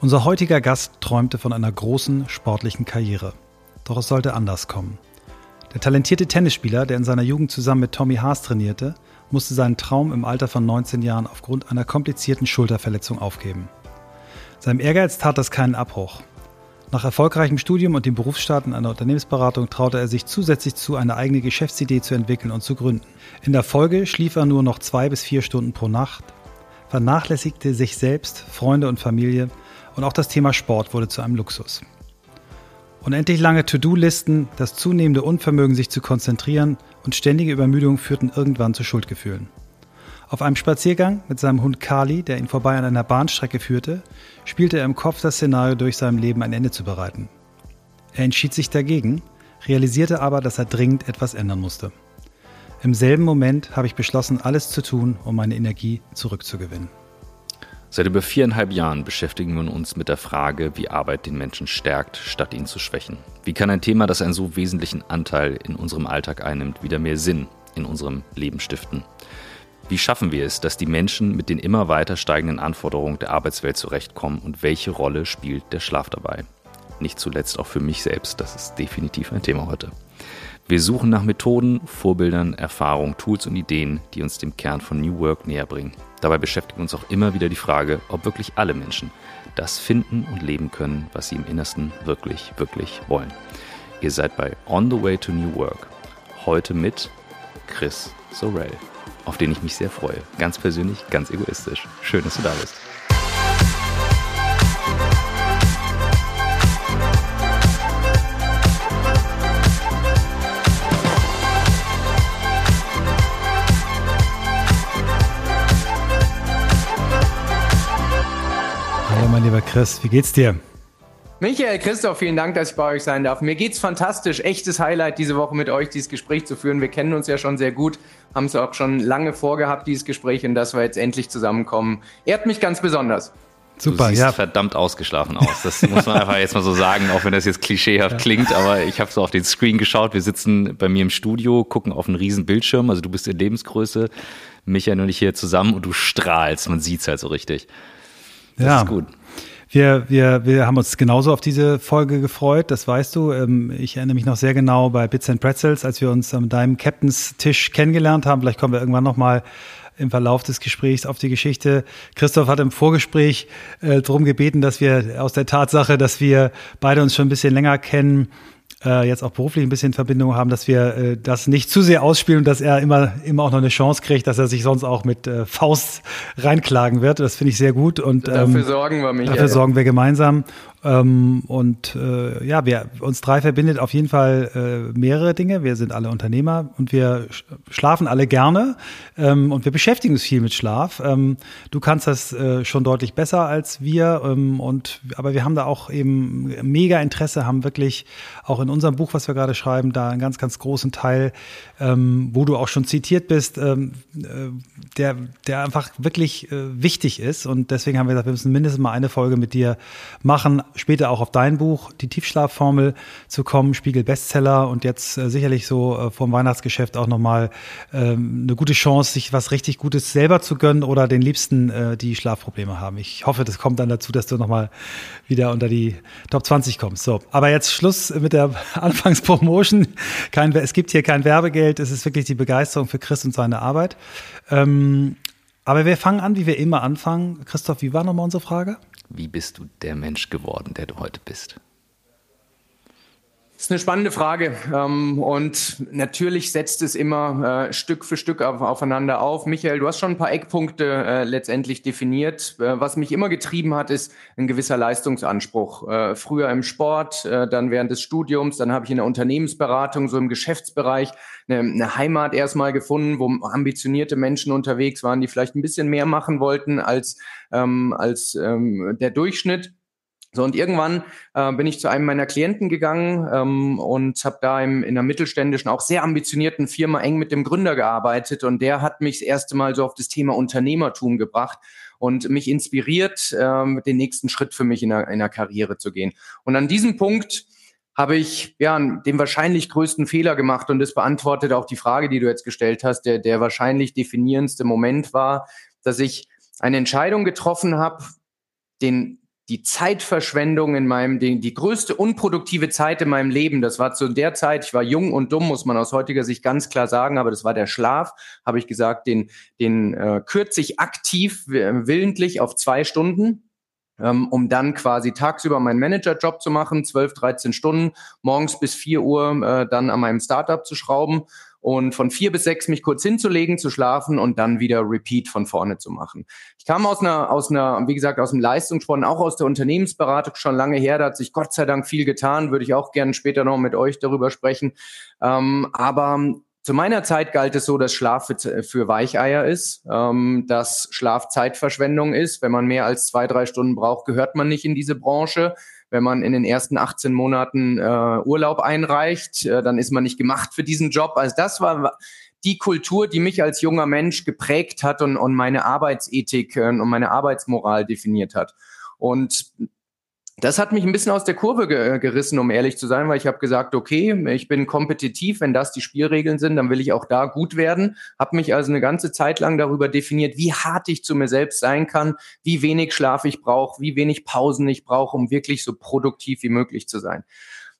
Unser heutiger Gast träumte von einer großen sportlichen Karriere. Doch es sollte anders kommen. Der talentierte Tennisspieler, der in seiner Jugend zusammen mit Tommy Haas trainierte, musste seinen Traum im Alter von 19 Jahren aufgrund einer komplizierten Schulterverletzung aufgeben. Seinem Ehrgeiz tat das keinen Abbruch. Nach erfolgreichem Studium und dem Berufsstart in einer Unternehmensberatung traute er sich zusätzlich zu, eine eigene Geschäftsidee zu entwickeln und zu gründen. In der Folge schlief er nur noch zwei bis vier Stunden pro Nacht, vernachlässigte sich selbst, Freunde und Familie und auch das Thema Sport wurde zu einem Luxus. Unendlich lange To-Do-Listen, das zunehmende Unvermögen, sich zu konzentrieren und ständige Übermüdung führten irgendwann zu Schuldgefühlen. Auf einem Spaziergang mit seinem Hund Kali, der ihn vorbei an einer Bahnstrecke führte, spielte er im Kopf das Szenario durch seinem Leben ein Ende zu bereiten. Er entschied sich dagegen, realisierte aber, dass er dringend etwas ändern musste. Im selben Moment habe ich beschlossen, alles zu tun, um meine Energie zurückzugewinnen. Seit über viereinhalb Jahren beschäftigen wir uns mit der Frage, wie Arbeit den Menschen stärkt, statt ihn zu schwächen. Wie kann ein Thema, das einen so wesentlichen Anteil in unserem Alltag einnimmt, wieder mehr Sinn in unserem Leben stiften? Wie schaffen wir es, dass die Menschen mit den immer weiter steigenden Anforderungen der Arbeitswelt zurechtkommen und welche Rolle spielt der Schlaf dabei? Nicht zuletzt auch für mich selbst, das ist definitiv ein Thema heute. Wir suchen nach Methoden, Vorbildern, Erfahrungen, Tools und Ideen, die uns dem Kern von New Work näher bringen. Dabei beschäftigt uns auch immer wieder die Frage, ob wirklich alle Menschen das finden und leben können, was sie im Innersten wirklich, wirklich wollen. Ihr seid bei On the Way to New Work. Heute mit Chris Sorel, auf den ich mich sehr freue. Ganz persönlich, ganz egoistisch. Schön, dass du da bist. Mein lieber Chris. Wie geht's dir? Michael, Christoph, vielen Dank, dass ich bei euch sein darf. Mir geht's fantastisch. Echtes Highlight diese Woche mit euch, dieses Gespräch zu führen. Wir kennen uns ja schon sehr gut, haben es auch schon lange vorgehabt, dieses Gespräch, und dass wir jetzt endlich zusammenkommen. Ehrt mich ganz besonders. Super, du siehst ja. verdammt ausgeschlafen aus. Das muss man einfach jetzt mal so sagen, auch wenn das jetzt klischeehaft ja. klingt. Aber ich habe so auf den Screen geschaut. Wir sitzen bei mir im Studio, gucken auf einen riesen Bildschirm. Also du bist in Lebensgröße, Michael und ich hier zusammen und du strahlst. Man sieht's halt so richtig. Das ja. ist gut. Wir, wir, wir haben uns genauso auf diese Folge gefreut, das weißt du. Ähm, ich erinnere mich noch sehr genau bei Bits and Pretzels, als wir uns an deinem Captains Tisch kennengelernt haben. Vielleicht kommen wir irgendwann nochmal im Verlauf des Gesprächs auf die Geschichte. Christoph hat im Vorgespräch äh, darum gebeten, dass wir aus der Tatsache, dass wir beide uns schon ein bisschen länger kennen, äh, jetzt auch beruflich ein bisschen Verbindung haben, dass wir äh, das nicht zu sehr ausspielen und dass er immer, immer auch noch eine Chance kriegt, dass er sich sonst auch mit äh, Faust reinklagen wird. Das finde ich sehr gut. Und, ähm, dafür sorgen wir, Michael. Dafür sorgen wir gemeinsam. Ähm, und äh, ja, wir uns drei verbindet auf jeden Fall äh, mehrere Dinge. Wir sind alle Unternehmer und wir sch schlafen alle gerne ähm, und wir beschäftigen uns viel mit Schlaf. Ähm, du kannst das äh, schon deutlich besser als wir ähm, und aber wir haben da auch eben mega Interesse, haben wirklich auch in unserem Buch, was wir gerade schreiben, da einen ganz, ganz großen Teil, ähm, wo du auch schon zitiert bist, ähm, äh, der, der einfach wirklich äh, wichtig ist und deswegen haben wir gesagt, wir müssen mindestens mal eine Folge mit dir machen später auch auf dein Buch, die Tiefschlafformel, zu kommen, Spiegel Bestseller und jetzt äh, sicherlich so äh, vom Weihnachtsgeschäft auch nochmal ähm, eine gute Chance, sich was richtig Gutes selber zu gönnen oder den Liebsten, äh, die Schlafprobleme haben. Ich hoffe, das kommt dann dazu, dass du nochmal wieder unter die Top 20 kommst. So, aber jetzt Schluss mit der Anfangspromotion. Kein, es gibt hier kein Werbegeld, es ist wirklich die Begeisterung für Chris und seine Arbeit. Ähm, aber wir fangen an, wie wir immer anfangen. Christoph, wie war nochmal unsere Frage? Wie bist du der Mensch geworden, der du heute bist? Das ist eine spannende Frage. Ähm, und natürlich setzt es immer äh, Stück für Stück aufeinander auf. Michael, du hast schon ein paar Eckpunkte äh, letztendlich definiert. Äh, was mich immer getrieben hat, ist ein gewisser Leistungsanspruch. Früher im Sport, dann während des Studiums, dann habe ich in der Unternehmensberatung, so im Geschäftsbereich, eine Heimat erstmal gefunden, wo ambitionierte Menschen unterwegs waren, die vielleicht ein bisschen mehr machen wollten als, ähm, als ähm, der Durchschnitt. So, und irgendwann äh, bin ich zu einem meiner Klienten gegangen ähm, und habe da im, in einer mittelständischen, auch sehr ambitionierten Firma eng mit dem Gründer gearbeitet. Und der hat mich das erste Mal so auf das Thema Unternehmertum gebracht und mich inspiriert, ähm, den nächsten Schritt für mich in der, in der Karriere zu gehen. Und an diesem Punkt habe ich ja den wahrscheinlich größten Fehler gemacht und das beantwortet auch die Frage, die du jetzt gestellt hast. Der, der wahrscheinlich definierendste Moment war, dass ich eine Entscheidung getroffen habe, den die Zeitverschwendung in meinem, die, die größte unproduktive Zeit in meinem Leben, das war zu der Zeit, ich war jung und dumm, muss man aus heutiger Sicht ganz klar sagen, aber das war der Schlaf, habe ich gesagt, den, den äh, kürze ich aktiv, willentlich auf zwei Stunden ähm, um dann quasi tagsüber meinen Managerjob zu machen, 12, 13 Stunden, morgens bis 4 Uhr äh, dann an meinem Startup zu schrauben und von vier bis sechs mich kurz hinzulegen, zu schlafen und dann wieder Repeat von vorne zu machen. Ich kam aus einer, aus einer, wie gesagt, aus dem Leistungssport, auch aus der Unternehmensberatung schon lange her. Da hat sich Gott sei Dank viel getan. Würde ich auch gerne später noch mit euch darüber sprechen. Ähm, aber zu meiner Zeit galt es so, dass Schlaf für, Weicheier ist, ähm, dass Schlaf Zeitverschwendung ist. Wenn man mehr als zwei, drei Stunden braucht, gehört man nicht in diese Branche. Wenn man in den ersten 18 Monaten äh, Urlaub einreicht, äh, dann ist man nicht gemacht für diesen Job. Also das war die Kultur, die mich als junger Mensch geprägt hat und, und meine Arbeitsethik äh, und meine Arbeitsmoral definiert hat. Und das hat mich ein bisschen aus der Kurve ge äh, gerissen, um ehrlich zu sein, weil ich habe gesagt, okay, ich bin kompetitiv, wenn das die Spielregeln sind, dann will ich auch da gut werden. Habe mich also eine ganze Zeit lang darüber definiert, wie hart ich zu mir selbst sein kann, wie wenig Schlaf ich brauche, wie wenig Pausen ich brauche, um wirklich so produktiv wie möglich zu sein.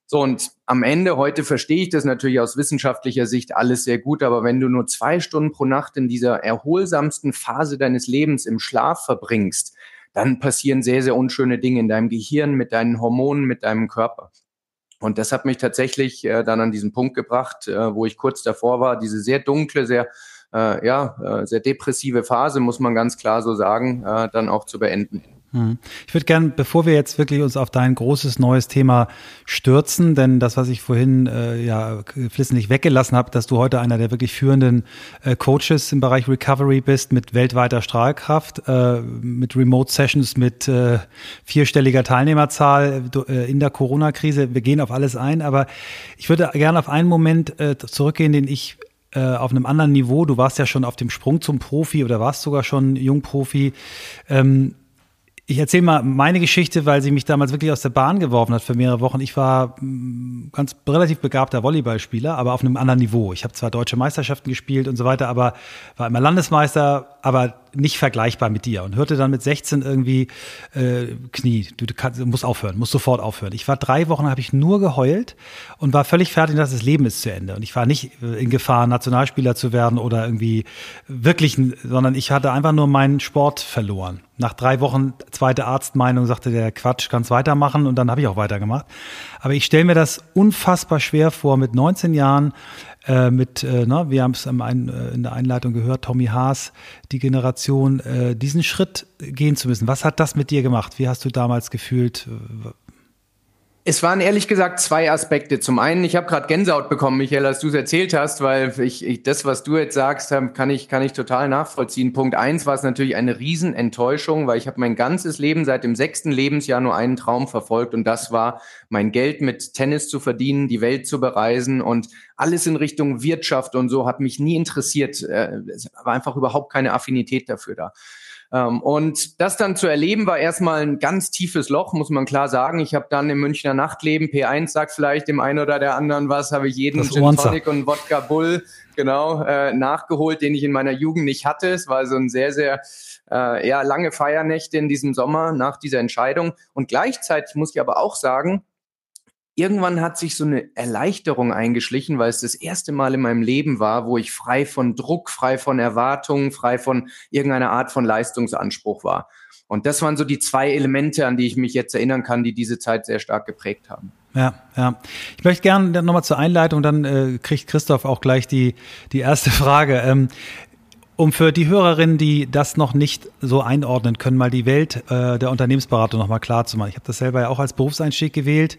So, und am Ende, heute verstehe ich das natürlich aus wissenschaftlicher Sicht alles sehr gut, aber wenn du nur zwei Stunden pro Nacht in dieser erholsamsten Phase deines Lebens im Schlaf verbringst, dann passieren sehr, sehr unschöne Dinge in deinem Gehirn, mit deinen Hormonen, mit deinem Körper. Und das hat mich tatsächlich äh, dann an diesen Punkt gebracht, äh, wo ich kurz davor war, diese sehr dunkle, sehr äh, ja, äh, sehr depressive Phase, muss man ganz klar so sagen, äh, dann auch zu beenden. Hm. Ich würde gern, bevor wir jetzt wirklich uns auf dein großes neues Thema stürzen, denn das, was ich vorhin äh, ja flissentlich weggelassen habe, dass du heute einer der wirklich führenden äh, Coaches im Bereich Recovery bist, mit weltweiter Strahlkraft, äh, mit Remote Sessions, mit äh, vierstelliger Teilnehmerzahl äh, in der Corona-Krise. Wir gehen auf alles ein, aber ich würde gerne auf einen Moment äh, zurückgehen, den ich äh, auf einem anderen Niveau. Du warst ja schon auf dem Sprung zum Profi oder warst sogar schon Jungprofi. Ähm, ich erzähle mal meine Geschichte, weil sie mich damals wirklich aus der Bahn geworfen hat für mehrere Wochen. Ich war mm, ganz relativ begabter Volleyballspieler, aber auf einem anderen Niveau. Ich habe zwar deutsche Meisterschaften gespielt und so weiter, aber war immer Landesmeister, aber nicht vergleichbar mit dir und hörte dann mit 16 irgendwie äh, Knie, du, kannst, musst aufhören, musst sofort aufhören. Ich war drei Wochen, habe ich nur geheult und war völlig fertig, dass das Leben ist zu Ende. Und ich war nicht äh, in Gefahr, Nationalspieler zu werden oder irgendwie wirklich, sondern ich hatte einfach nur meinen Sport verloren. Nach drei Wochen zweite Arztmeinung sagte der Quatsch, kannst weitermachen und dann habe ich auch weitergemacht. Aber ich stelle mir das unfassbar schwer vor, mit 19 Jahren äh, mit, äh, na, wir haben es äh, in der Einleitung gehört, Tommy Haas, die Generation, äh, diesen Schritt gehen zu müssen. Was hat das mit dir gemacht? Wie hast du damals gefühlt? Es waren ehrlich gesagt zwei Aspekte. Zum einen, ich habe gerade Gänsehaut bekommen, Michael, als du es erzählt hast, weil ich, ich das, was du jetzt sagst, ähm, kann ich, kann ich total nachvollziehen. Punkt eins war es natürlich eine Riesenenttäuschung, weil ich habe mein ganzes Leben seit dem sechsten Lebensjahr nur einen Traum verfolgt und das war, mein Geld mit Tennis zu verdienen, die Welt zu bereisen und alles in Richtung Wirtschaft und so hat mich nie interessiert. Äh, es war einfach überhaupt keine Affinität dafür da. Ähm, und das dann zu erleben, war erstmal ein ganz tiefes Loch, muss man klar sagen. Ich habe dann im Münchner Nachtleben, P1 sagt vielleicht dem einen oder der anderen was, habe ich jeden Gin Tonic und Wodka Bull genau äh, nachgeholt, den ich in meiner Jugend nicht hatte. Es war so ein sehr, sehr äh, ja, lange Feiernächte in diesem Sommer nach dieser Entscheidung. Und gleichzeitig muss ich aber auch sagen, irgendwann hat sich so eine Erleichterung eingeschlichen, weil es das erste Mal in meinem Leben war, wo ich frei von Druck, frei von Erwartungen, frei von irgendeiner Art von Leistungsanspruch war. Und das waren so die zwei Elemente, an die ich mich jetzt erinnern kann, die diese Zeit sehr stark geprägt haben. Ja, ja. Ich möchte gerne nochmal zur Einleitung, dann äh, kriegt Christoph auch gleich die, die erste Frage. Ähm, um für die Hörerinnen, die das noch nicht so einordnen können, mal die Welt äh, der Unternehmensberatung nochmal klar zu machen. Ich habe das selber ja auch als Berufseinstieg gewählt.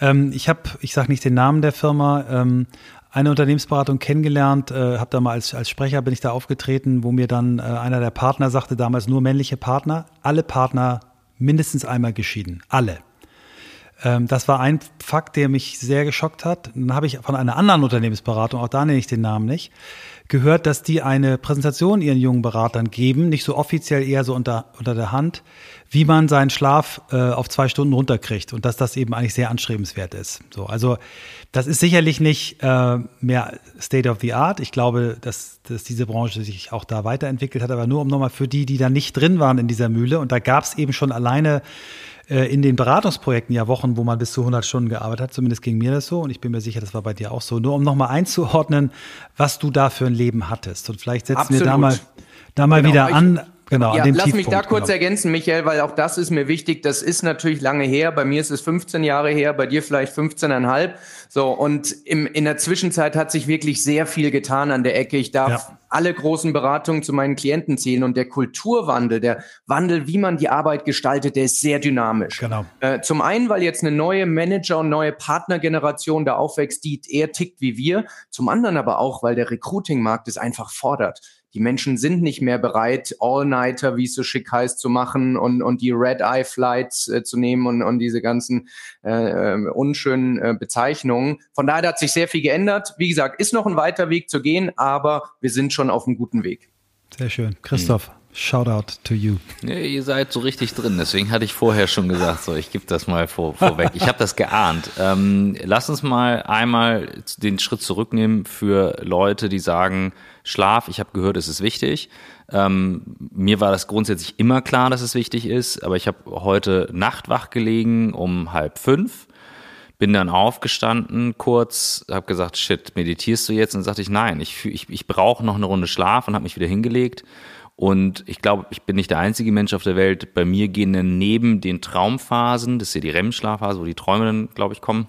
Ähm, ich habe, ich sage nicht den Namen der Firma, ähm, eine Unternehmensberatung kennengelernt, äh, habe da mal als, als Sprecher bin ich da aufgetreten, wo mir dann äh, einer der Partner sagte, damals nur männliche Partner, alle Partner mindestens einmal geschieden, alle. Ähm, das war ein Fakt, der mich sehr geschockt hat. Dann habe ich von einer anderen Unternehmensberatung, auch da nenne ich den Namen nicht, gehört, dass die eine Präsentation ihren jungen Beratern geben, nicht so offiziell, eher so unter, unter der Hand, wie man seinen Schlaf äh, auf zwei Stunden runterkriegt und dass das eben eigentlich sehr anstrebenswert ist. So, also das ist sicherlich nicht äh, mehr State of the Art. Ich glaube, dass, dass diese Branche sich auch da weiterentwickelt hat, aber nur um nochmal für die, die da nicht drin waren in dieser Mühle und da gab es eben schon alleine äh, in den Beratungsprojekten ja Wochen, wo man bis zu 100 Stunden gearbeitet hat. Zumindest ging mir das so und ich bin mir sicher, das war bei dir auch so. Nur um nochmal einzuordnen, was du da für ein Leben hattest. Und vielleicht setzen Absolut. wir da mal, da mal genau, wieder an Genau, ja, lass Tiefpunkt, mich da kurz genau. ergänzen, Michael, weil auch das ist mir wichtig. Das ist natürlich lange her. Bei mir ist es 15 Jahre her, bei dir vielleicht 15,5. So, und im, in der Zwischenzeit hat sich wirklich sehr viel getan an der Ecke. Ich darf ja. alle großen Beratungen zu meinen Klienten zählen und der Kulturwandel, der Wandel, wie man die Arbeit gestaltet, der ist sehr dynamisch. Genau. Äh, zum einen, weil jetzt eine neue Manager- und neue Partnergeneration da aufwächst, die eher tickt wie wir. Zum anderen aber auch, weil der Recruiting-Markt es einfach fordert. Die Menschen sind nicht mehr bereit, All-Nighter, wie es so schick heißt, zu machen und, und die Red-Eye-Flights äh, zu nehmen und, und diese ganzen äh, äh, unschönen äh, Bezeichnungen. Von daher hat sich sehr viel geändert. Wie gesagt, ist noch ein weiter Weg zu gehen, aber wir sind schon auf einem guten Weg. Sehr schön. Christoph. Shout out to you. Ja, ihr seid so richtig drin, deswegen hatte ich vorher schon gesagt, so ich gebe das mal vor, vorweg. Ich habe das geahnt. Ähm, lass uns mal einmal den Schritt zurücknehmen für Leute, die sagen, Schlaf, ich habe gehört, es ist wichtig. Ähm, mir war das grundsätzlich immer klar, dass es wichtig ist, aber ich habe heute Nacht wach gelegen um halb fünf, bin dann aufgestanden kurz, habe gesagt, shit, meditierst du jetzt? Und sagte ich, nein, ich, ich, ich brauche noch eine Runde Schlaf und habe mich wieder hingelegt und ich glaube, ich bin nicht der einzige Mensch auf der Welt. Bei mir gehen dann neben den Traumphasen, das ist ja die REM-Schlafphase, wo die Träume dann, glaube ich, kommen,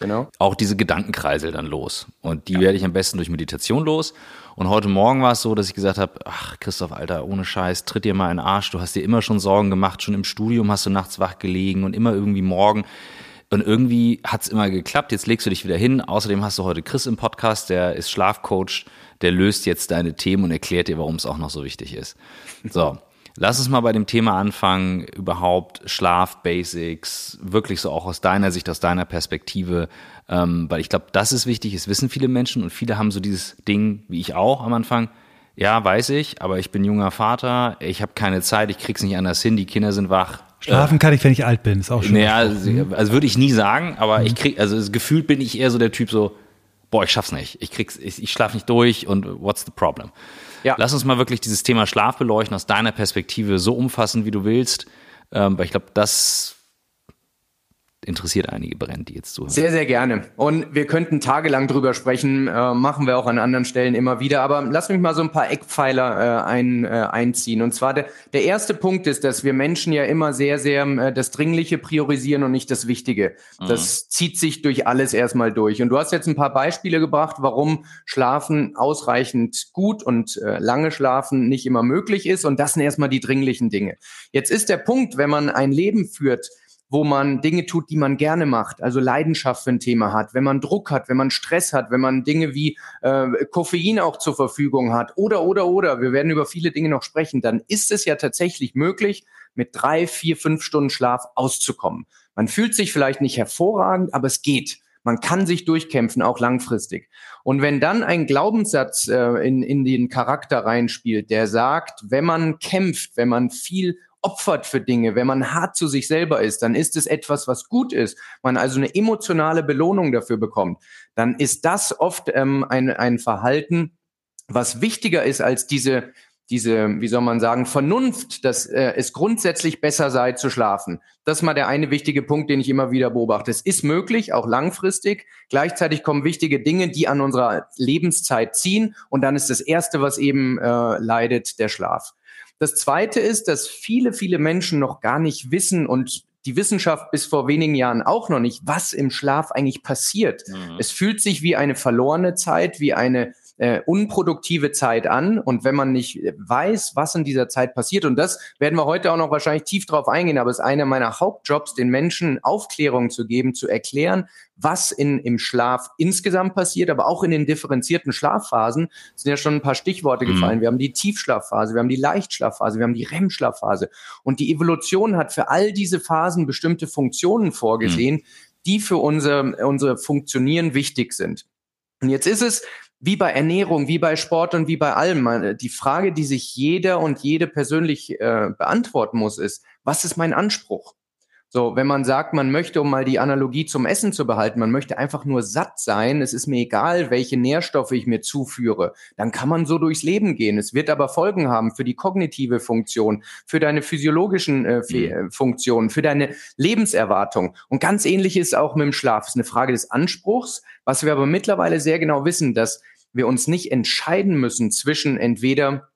genau. auch diese Gedankenkreisel dann los. Und die ja. werde ich am besten durch Meditation los. Und heute Morgen war es so, dass ich gesagt habe, ach Christoph, Alter, ohne Scheiß, tritt dir mal in den Arsch. Du hast dir immer schon Sorgen gemacht, schon im Studium hast du nachts wach gelegen und immer irgendwie morgen. Und irgendwie hat's immer geklappt. Jetzt legst du dich wieder hin. Außerdem hast du heute Chris im Podcast, der ist Schlafcoach der löst jetzt deine Themen und erklärt dir, warum es auch noch so wichtig ist. So. Lass uns mal bei dem Thema anfangen, überhaupt Schlaf, Basics, wirklich so auch aus deiner Sicht, aus deiner Perspektive, ähm, weil ich glaube, das ist wichtig, es wissen viele Menschen und viele haben so dieses Ding, wie ich auch am Anfang, ja, weiß ich, aber ich bin junger Vater, ich habe keine Zeit, ich krieg's nicht anders hin, die Kinder sind wach. Schlafen kann ich, wenn ich alt bin, ist auch schon. Naja, also, also würde ich nie sagen, aber mhm. ich krieg, also gefühlt bin ich eher so der Typ so, boah, ich schaff's nicht, ich krieg's, ich, ich schlafe nicht durch und what's the problem? Ja. Lass uns mal wirklich dieses Thema Schlaf beleuchten aus deiner Perspektive so umfassend, wie du willst, ähm, weil ich glaube, das interessiert einige brennt, die jetzt zuhören. Sehr, sehr gerne. Und wir könnten tagelang drüber sprechen, äh, machen wir auch an anderen Stellen immer wieder. Aber lass mich mal so ein paar Eckpfeiler äh, ein, äh, einziehen. Und zwar der, der erste Punkt ist, dass wir Menschen ja immer sehr, sehr äh, das Dringliche priorisieren und nicht das Wichtige. Mhm. Das zieht sich durch alles erstmal durch. Und du hast jetzt ein paar Beispiele gebracht, warum Schlafen ausreichend gut und äh, lange Schlafen nicht immer möglich ist. Und das sind erstmal die dringlichen Dinge. Jetzt ist der Punkt, wenn man ein Leben führt, wo man Dinge tut, die man gerne macht, also Leidenschaft für ein Thema hat, wenn man Druck hat, wenn man Stress hat, wenn man Dinge wie äh, Koffein auch zur Verfügung hat oder, oder, oder, wir werden über viele Dinge noch sprechen, dann ist es ja tatsächlich möglich, mit drei, vier, fünf Stunden Schlaf auszukommen. Man fühlt sich vielleicht nicht hervorragend, aber es geht. Man kann sich durchkämpfen, auch langfristig. Und wenn dann ein Glaubenssatz äh, in, in den Charakter reinspielt, der sagt, wenn man kämpft, wenn man viel opfert für Dinge, wenn man hart zu sich selber ist, dann ist es etwas, was gut ist, man also eine emotionale Belohnung dafür bekommt, dann ist das oft ähm, ein, ein Verhalten, was wichtiger ist als diese, diese, wie soll man sagen, Vernunft, dass äh, es grundsätzlich besser sei zu schlafen. Das ist mal der eine wichtige Punkt, den ich immer wieder beobachte. Es ist möglich, auch langfristig. Gleichzeitig kommen wichtige Dinge, die an unserer Lebenszeit ziehen. Und dann ist das Erste, was eben äh, leidet, der Schlaf. Das Zweite ist, dass viele, viele Menschen noch gar nicht wissen und die Wissenschaft bis vor wenigen Jahren auch noch nicht, was im Schlaf eigentlich passiert. Mhm. Es fühlt sich wie eine verlorene Zeit, wie eine äh, unproduktive Zeit an. Und wenn man nicht weiß, was in dieser Zeit passiert, und das werden wir heute auch noch wahrscheinlich tief drauf eingehen, aber es ist einer meiner Hauptjobs, den Menschen Aufklärung zu geben, zu erklären, was in, im Schlaf insgesamt passiert, aber auch in den differenzierten Schlafphasen sind ja schon ein paar Stichworte mhm. gefallen. Wir haben die Tiefschlafphase, wir haben die Leichtschlafphase, wir haben die REM-Schlafphase. Und die Evolution hat für all diese Phasen bestimmte Funktionen vorgesehen, mhm. die für unser, unser Funktionieren wichtig sind. Und jetzt ist es wie bei Ernährung, wie bei Sport und wie bei allem. Die Frage, die sich jeder und jede persönlich äh, beantworten muss, ist, was ist mein Anspruch? So, wenn man sagt, man möchte, um mal die Analogie zum Essen zu behalten, man möchte einfach nur satt sein, es ist mir egal, welche Nährstoffe ich mir zuführe, dann kann man so durchs Leben gehen. Es wird aber Folgen haben für die kognitive Funktion, für deine physiologischen äh, mhm. Funktionen, für deine Lebenserwartung. Und ganz ähnlich ist auch mit dem Schlaf. Es ist eine Frage des Anspruchs, was wir aber mittlerweile sehr genau wissen, dass wir uns nicht entscheiden müssen zwischen entweder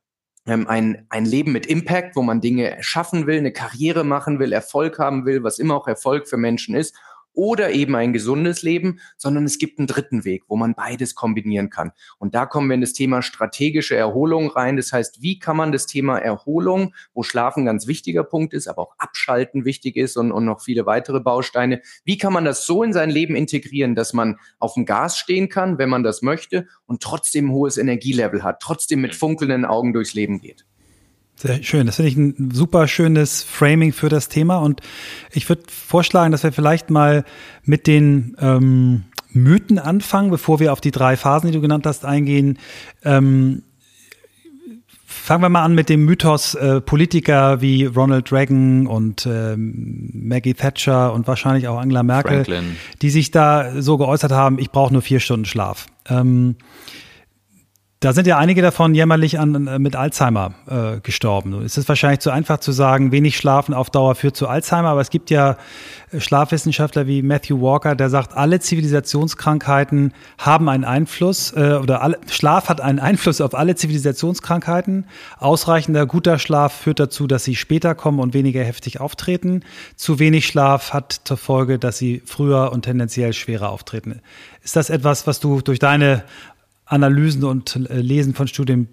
ähm, ein, ein Leben mit Impact, wo man Dinge schaffen will, eine Karriere machen will, Erfolg haben will, was immer auch Erfolg für Menschen ist, oder eben ein gesundes Leben, sondern es gibt einen dritten Weg, wo man beides kombinieren kann. Und da kommen wir in das Thema strategische Erholung rein. Das heißt, wie kann man das Thema Erholung, wo Schlafen ganz wichtiger Punkt ist, aber auch Abschalten wichtig ist und, und noch viele weitere Bausteine, wie kann man das so in sein Leben integrieren, dass man auf dem Gas stehen kann, wenn man das möchte und trotzdem ein hohes Energielevel hat, trotzdem mit funkelnden Augen durchs Leben geht. Sehr schön. Das finde ich ein super schönes Framing für das Thema. Und ich würde vorschlagen, dass wir vielleicht mal mit den ähm, Mythen anfangen, bevor wir auf die drei Phasen, die du genannt hast, eingehen. Ähm, fangen wir mal an mit dem Mythos äh, Politiker wie Ronald Reagan und ähm, Maggie Thatcher und wahrscheinlich auch Angela Merkel, Franklin. die sich da so geäußert haben, ich brauche nur vier Stunden Schlaf. Ähm, da sind ja einige davon jämmerlich an, äh, mit Alzheimer äh, gestorben. Es ist wahrscheinlich zu einfach zu sagen, wenig Schlafen auf Dauer führt zu Alzheimer, aber es gibt ja äh, Schlafwissenschaftler wie Matthew Walker, der sagt, alle Zivilisationskrankheiten haben einen Einfluss äh, oder alle, Schlaf hat einen Einfluss auf alle Zivilisationskrankheiten. Ausreichender guter Schlaf führt dazu, dass sie später kommen und weniger heftig auftreten. Zu wenig Schlaf hat zur Folge, dass sie früher und tendenziell schwerer auftreten. Ist das etwas, was du durch deine Analysen und äh, Lesen von Studien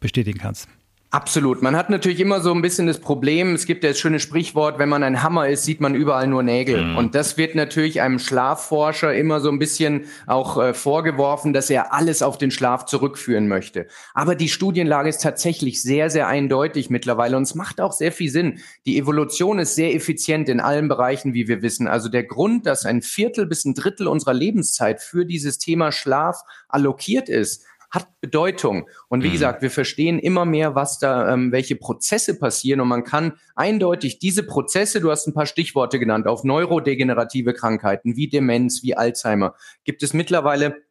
bestätigen kannst. Absolut. Man hat natürlich immer so ein bisschen das Problem, es gibt ja das schöne Sprichwort, wenn man ein Hammer ist, sieht man überall nur Nägel. Mhm. Und das wird natürlich einem Schlafforscher immer so ein bisschen auch äh, vorgeworfen, dass er alles auf den Schlaf zurückführen möchte. Aber die Studienlage ist tatsächlich sehr, sehr eindeutig mittlerweile und es macht auch sehr viel Sinn. Die Evolution ist sehr effizient in allen Bereichen, wie wir wissen. Also der Grund, dass ein Viertel bis ein Drittel unserer Lebenszeit für dieses Thema Schlaf allokiert ist, hat Bedeutung. Und wie mhm. gesagt, wir verstehen immer mehr, was da, ähm, welche Prozesse passieren. Und man kann eindeutig diese Prozesse, du hast ein paar Stichworte genannt, auf neurodegenerative Krankheiten wie Demenz, wie Alzheimer, gibt es mittlerweile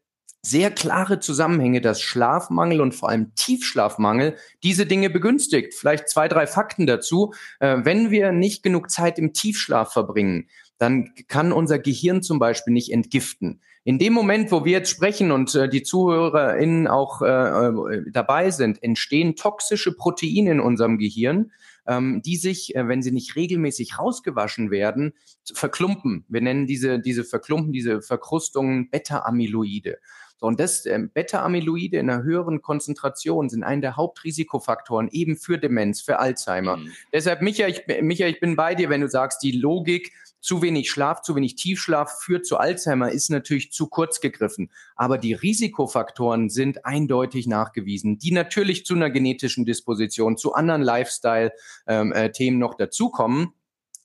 sehr klare Zusammenhänge, dass Schlafmangel und vor allem Tiefschlafmangel diese Dinge begünstigt. Vielleicht zwei, drei Fakten dazu. Äh, wenn wir nicht genug Zeit im Tiefschlaf verbringen, dann kann unser Gehirn zum Beispiel nicht entgiften. In dem Moment, wo wir jetzt sprechen und äh, die ZuhörerInnen auch äh, äh, dabei sind, entstehen toxische Proteine in unserem Gehirn, ähm, die sich, äh, wenn sie nicht regelmäßig rausgewaschen werden, verklumpen. Wir nennen diese, diese Verklumpen, diese Verkrustungen Beta-Amyloide. So, und das äh, Beta-Amyloide in einer höheren Konzentration sind einer der Hauptrisikofaktoren eben für Demenz, für Alzheimer. Mhm. Deshalb, Michael ich, Micha, ich bin bei dir, wenn du sagst, die Logik zu wenig Schlaf, zu wenig Tiefschlaf führt zu Alzheimer, ist natürlich zu kurz gegriffen. Aber die Risikofaktoren sind eindeutig nachgewiesen, die natürlich zu einer genetischen Disposition, zu anderen Lifestyle-Themen ähm, äh, noch dazukommen.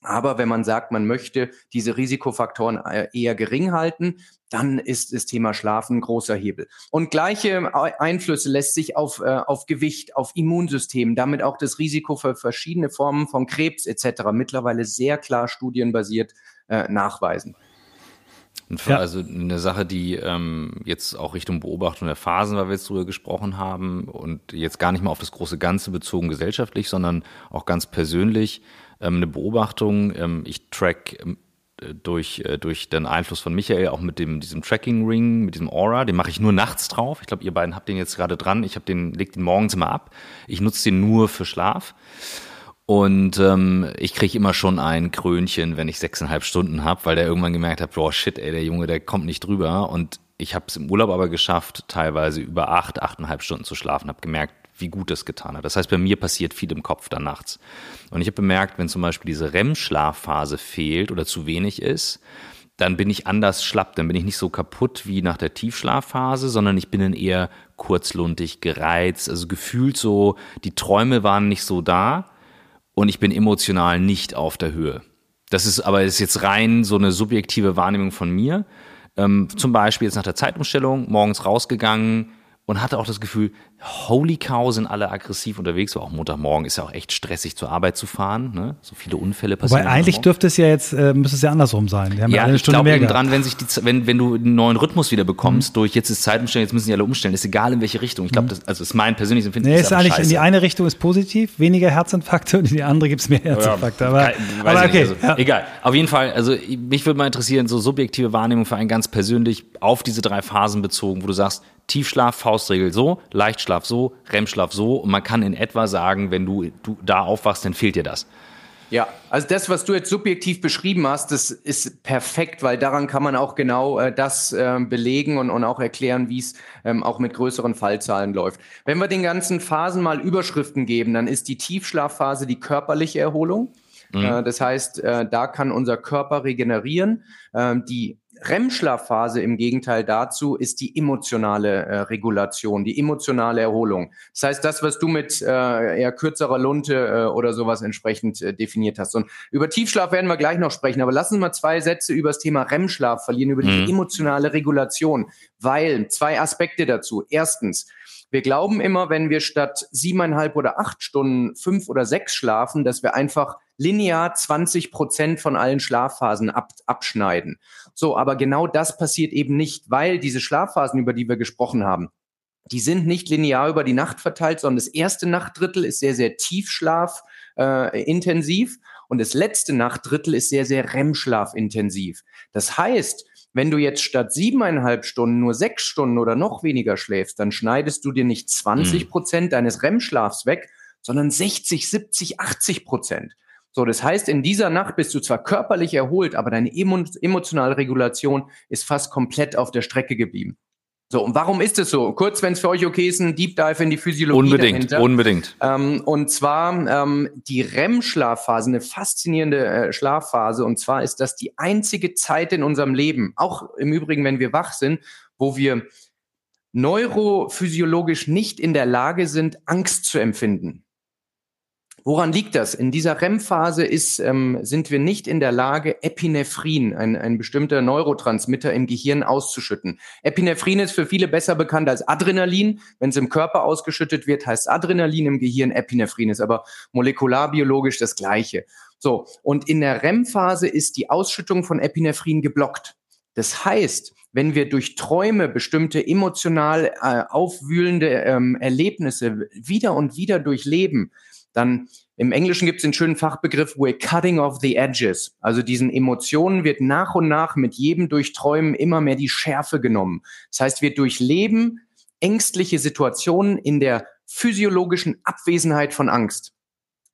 Aber wenn man sagt, man möchte diese Risikofaktoren äh, eher gering halten, dann ist das Thema Schlafen ein großer Hebel. Und gleiche Einflüsse lässt sich auf, äh, auf Gewicht, auf Immunsystem, damit auch das Risiko für verschiedene Formen von Krebs etc. mittlerweile sehr klar studienbasiert äh, nachweisen. Und ja. Also eine Sache, die ähm, jetzt auch Richtung Beobachtung der Phasen, weil wir jetzt drüber gesprochen haben und jetzt gar nicht mal auf das große Ganze bezogen gesellschaftlich, sondern auch ganz persönlich ähm, eine Beobachtung. Ähm, ich track ähm, durch, äh, durch den Einfluss von Michael auch mit dem, diesem Tracking Ring, mit diesem Aura, den mache ich nur nachts drauf. Ich glaube, ihr beiden habt den jetzt gerade dran. Ich den, leg den morgens immer ab. Ich nutze den nur für Schlaf. Und ähm, ich kriege immer schon ein Krönchen, wenn ich sechseinhalb Stunden habe, weil der irgendwann gemerkt hat, boah, shit, ey, der Junge, der kommt nicht drüber. Und ich habe es im Urlaub aber geschafft, teilweise über acht, achteinhalb Stunden zu schlafen. Habe gemerkt, wie gut das getan hat. Das heißt, bei mir passiert viel im Kopf dann nachts. Und ich habe bemerkt, wenn zum Beispiel diese REM-Schlafphase fehlt oder zu wenig ist, dann bin ich anders schlapp, dann bin ich nicht so kaputt wie nach der Tiefschlafphase, sondern ich bin dann eher kurzluntig, gereizt, also gefühlt so, die Träume waren nicht so da und ich bin emotional nicht auf der Höhe. Das ist aber ist jetzt rein so eine subjektive Wahrnehmung von mir. Ähm, zum Beispiel jetzt nach der Zeitumstellung, morgens rausgegangen, und hatte auch das Gefühl, holy cow, sind alle aggressiv unterwegs. War auch Montagmorgen ist ja auch echt stressig zur Arbeit zu fahren. Ne? So viele Unfälle passieren. Aber eigentlich dürfte es ja jetzt, äh, müsste es ja andersrum sein. Haben ja, ja eine ich glaube eben dran, wenn sich die, wenn, wenn du einen neuen Rhythmus wieder bekommst, mhm. durch jetzt ist Zeitumstellung, jetzt müssen die alle umstellen, ist egal in welche Richtung. Ich glaube, mhm. das also ist mein persönliches Empfinden. Nee, ist, ist eigentlich scheiße. in die eine Richtung ist positiv, weniger Herzinfarkte und in die andere gibt es mehr Herzinfarkte. aber, Weiß aber okay. Also, ja. Egal. Auf jeden Fall, also mich würde mal interessieren, so subjektive Wahrnehmung für einen ganz persönlich auf diese drei Phasen bezogen, wo du sagst, Tiefschlaf, Faustregel so, Leichtschlaf so, REM-Schlaf so und man kann in etwa sagen, wenn du, du da aufwachst, dann fehlt dir das. Ja, also das, was du jetzt subjektiv beschrieben hast, das ist perfekt, weil daran kann man auch genau äh, das äh, belegen und, und auch erklären, wie es ähm, auch mit größeren Fallzahlen läuft. Wenn wir den ganzen Phasen mal Überschriften geben, dann ist die Tiefschlafphase die körperliche Erholung. Mhm. Äh, das heißt, äh, da kann unser Körper regenerieren. Ähm, die REM-Schlafphase im Gegenteil dazu ist die emotionale äh, Regulation, die emotionale Erholung. Das heißt, das, was du mit äh, eher kürzerer Lunte äh, oder sowas entsprechend äh, definiert hast. Und über Tiefschlaf werden wir gleich noch sprechen, aber lass uns mal zwei Sätze über das Thema REM-Schlaf verlieren, über die mhm. emotionale Regulation, weil zwei Aspekte dazu. Erstens, wir glauben immer, wenn wir statt siebeneinhalb oder acht Stunden fünf oder sechs schlafen, dass wir einfach linear 20 Prozent von allen Schlafphasen ab, abschneiden. So, aber genau das passiert eben nicht, weil diese Schlafphasen, über die wir gesprochen haben, die sind nicht linear über die Nacht verteilt, sondern das erste Nachtdrittel ist sehr, sehr tiefschlaf äh, intensiv und das letzte Nachtdrittel ist sehr, sehr REM-Schlaf intensiv. Das heißt, wenn du jetzt statt siebeneinhalb Stunden nur sechs Stunden oder noch weniger schläfst, dann schneidest du dir nicht 20 mhm. Prozent mhm. deines REM-Schlafs weg, sondern 60, 70, 80 Prozent. So, das heißt, in dieser Nacht bist du zwar körperlich erholt, aber deine emotionale Regulation ist fast komplett auf der Strecke geblieben. So, und warum ist es so? Kurz, wenn es für euch okay ist, ein Deep Dive in die Physiologie Unbedingt, dahinter. unbedingt. Ähm, und zwar ähm, die REM-Schlafphase, eine faszinierende äh, Schlafphase. Und zwar ist das die einzige Zeit in unserem Leben, auch im Übrigen, wenn wir wach sind, wo wir neurophysiologisch nicht in der Lage sind, Angst zu empfinden. Woran liegt das? In dieser REM-Phase ist, ähm, sind wir nicht in der Lage, Epinephrin, ein, ein bestimmter Neurotransmitter im Gehirn auszuschütten. Epinephrin ist für viele besser bekannt als Adrenalin. Wenn es im Körper ausgeschüttet wird, heißt Adrenalin im Gehirn, Epinephrin ist aber molekularbiologisch das Gleiche. So, und in der REM-Phase ist die Ausschüttung von Epinephrin geblockt. Das heißt, wenn wir durch Träume bestimmte emotional äh, aufwühlende ähm, Erlebnisse wieder und wieder durchleben, dann im Englischen gibt es den schönen Fachbegriff We're cutting off the edges. Also diesen Emotionen wird nach und nach mit jedem Durchträumen immer mehr die Schärfe genommen. Das heißt, wir durchleben ängstliche Situationen in der physiologischen Abwesenheit von Angst.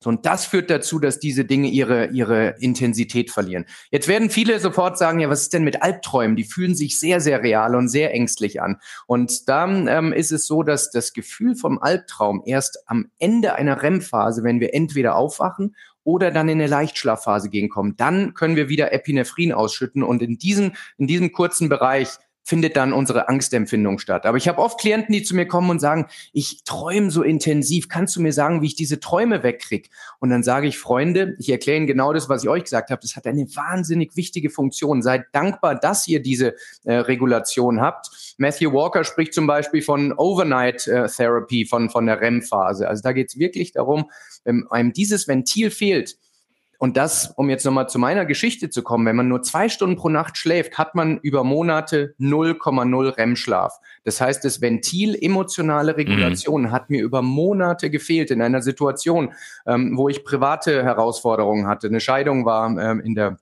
Und das führt dazu, dass diese Dinge ihre, ihre Intensität verlieren. Jetzt werden viele sofort sagen, ja, was ist denn mit Albträumen? Die fühlen sich sehr, sehr real und sehr ängstlich an. Und dann ähm, ist es so, dass das Gefühl vom Albtraum erst am Ende einer REM-Phase, wenn wir entweder aufwachen oder dann in eine Leichtschlafphase gehen kommen, dann können wir wieder Epinephrin ausschütten und in diesem, in diesem kurzen Bereich findet dann unsere Angstempfindung statt. Aber ich habe oft Klienten, die zu mir kommen und sagen, ich träume so intensiv, kannst du mir sagen, wie ich diese Träume wegkriege? Und dann sage ich, Freunde, ich erkläre Ihnen genau das, was ich euch gesagt habe. Das hat eine wahnsinnig wichtige Funktion. Seid dankbar, dass ihr diese äh, Regulation habt. Matthew Walker spricht zum Beispiel von Overnight äh, Therapy, von, von der REM-Phase. Also da geht es wirklich darum, wenn einem dieses Ventil fehlt, und das, um jetzt nochmal zu meiner Geschichte zu kommen, wenn man nur zwei Stunden pro Nacht schläft, hat man über Monate 0,0 REM-Schlaf. Das heißt, das Ventil emotionale Regulation mhm. hat mir über Monate gefehlt in einer Situation, ähm, wo ich private Herausforderungen hatte. Eine Scheidung war ähm, in der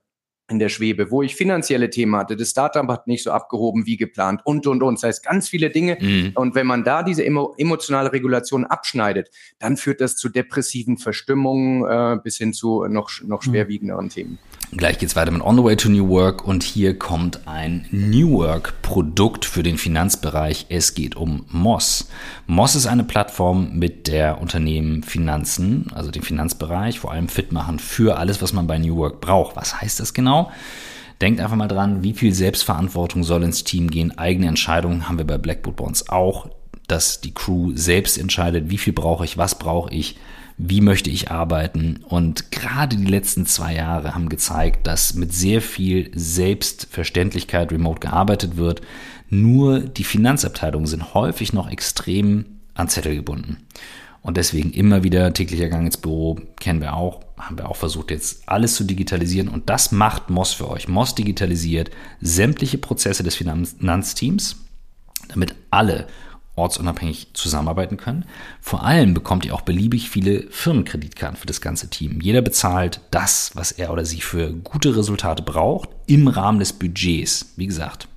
in der Schwebe, wo ich finanzielle Themen hatte. Das Startup hat nicht so abgehoben wie geplant und, und, und. Das heißt, ganz viele Dinge. Mhm. Und wenn man da diese emo emotionale Regulation abschneidet, dann führt das zu depressiven Verstimmungen äh, bis hin zu noch, noch mhm. schwerwiegenderen mhm. Themen. Gleich geht's weiter mit On the Way to New Work und hier kommt ein New Work Produkt für den Finanzbereich. Es geht um Moss. Moss ist eine Plattform, mit der Unternehmen Finanzen, also den Finanzbereich, vor allem fit machen für alles, was man bei New Work braucht. Was heißt das genau? Denkt einfach mal dran, wie viel Selbstverantwortung soll ins Team gehen. Eigene Entscheidungen haben wir bei Blackboard Bonds auch, dass die Crew selbst entscheidet, wie viel brauche ich, was brauche ich wie möchte ich arbeiten. Und gerade die letzten zwei Jahre haben gezeigt, dass mit sehr viel Selbstverständlichkeit remote gearbeitet wird. Nur die Finanzabteilungen sind häufig noch extrem an Zettel gebunden. Und deswegen immer wieder täglicher Gang ins Büro, kennen wir auch, haben wir auch versucht jetzt alles zu digitalisieren und das macht Moss für euch. Moss digitalisiert sämtliche Prozesse des Finanzteams, damit alle ortsunabhängig zusammenarbeiten können. Vor allem bekommt ihr auch beliebig viele Firmenkreditkarten für das ganze Team. Jeder bezahlt das, was er oder sie für gute Resultate braucht, im Rahmen des Budgets. Wie gesagt,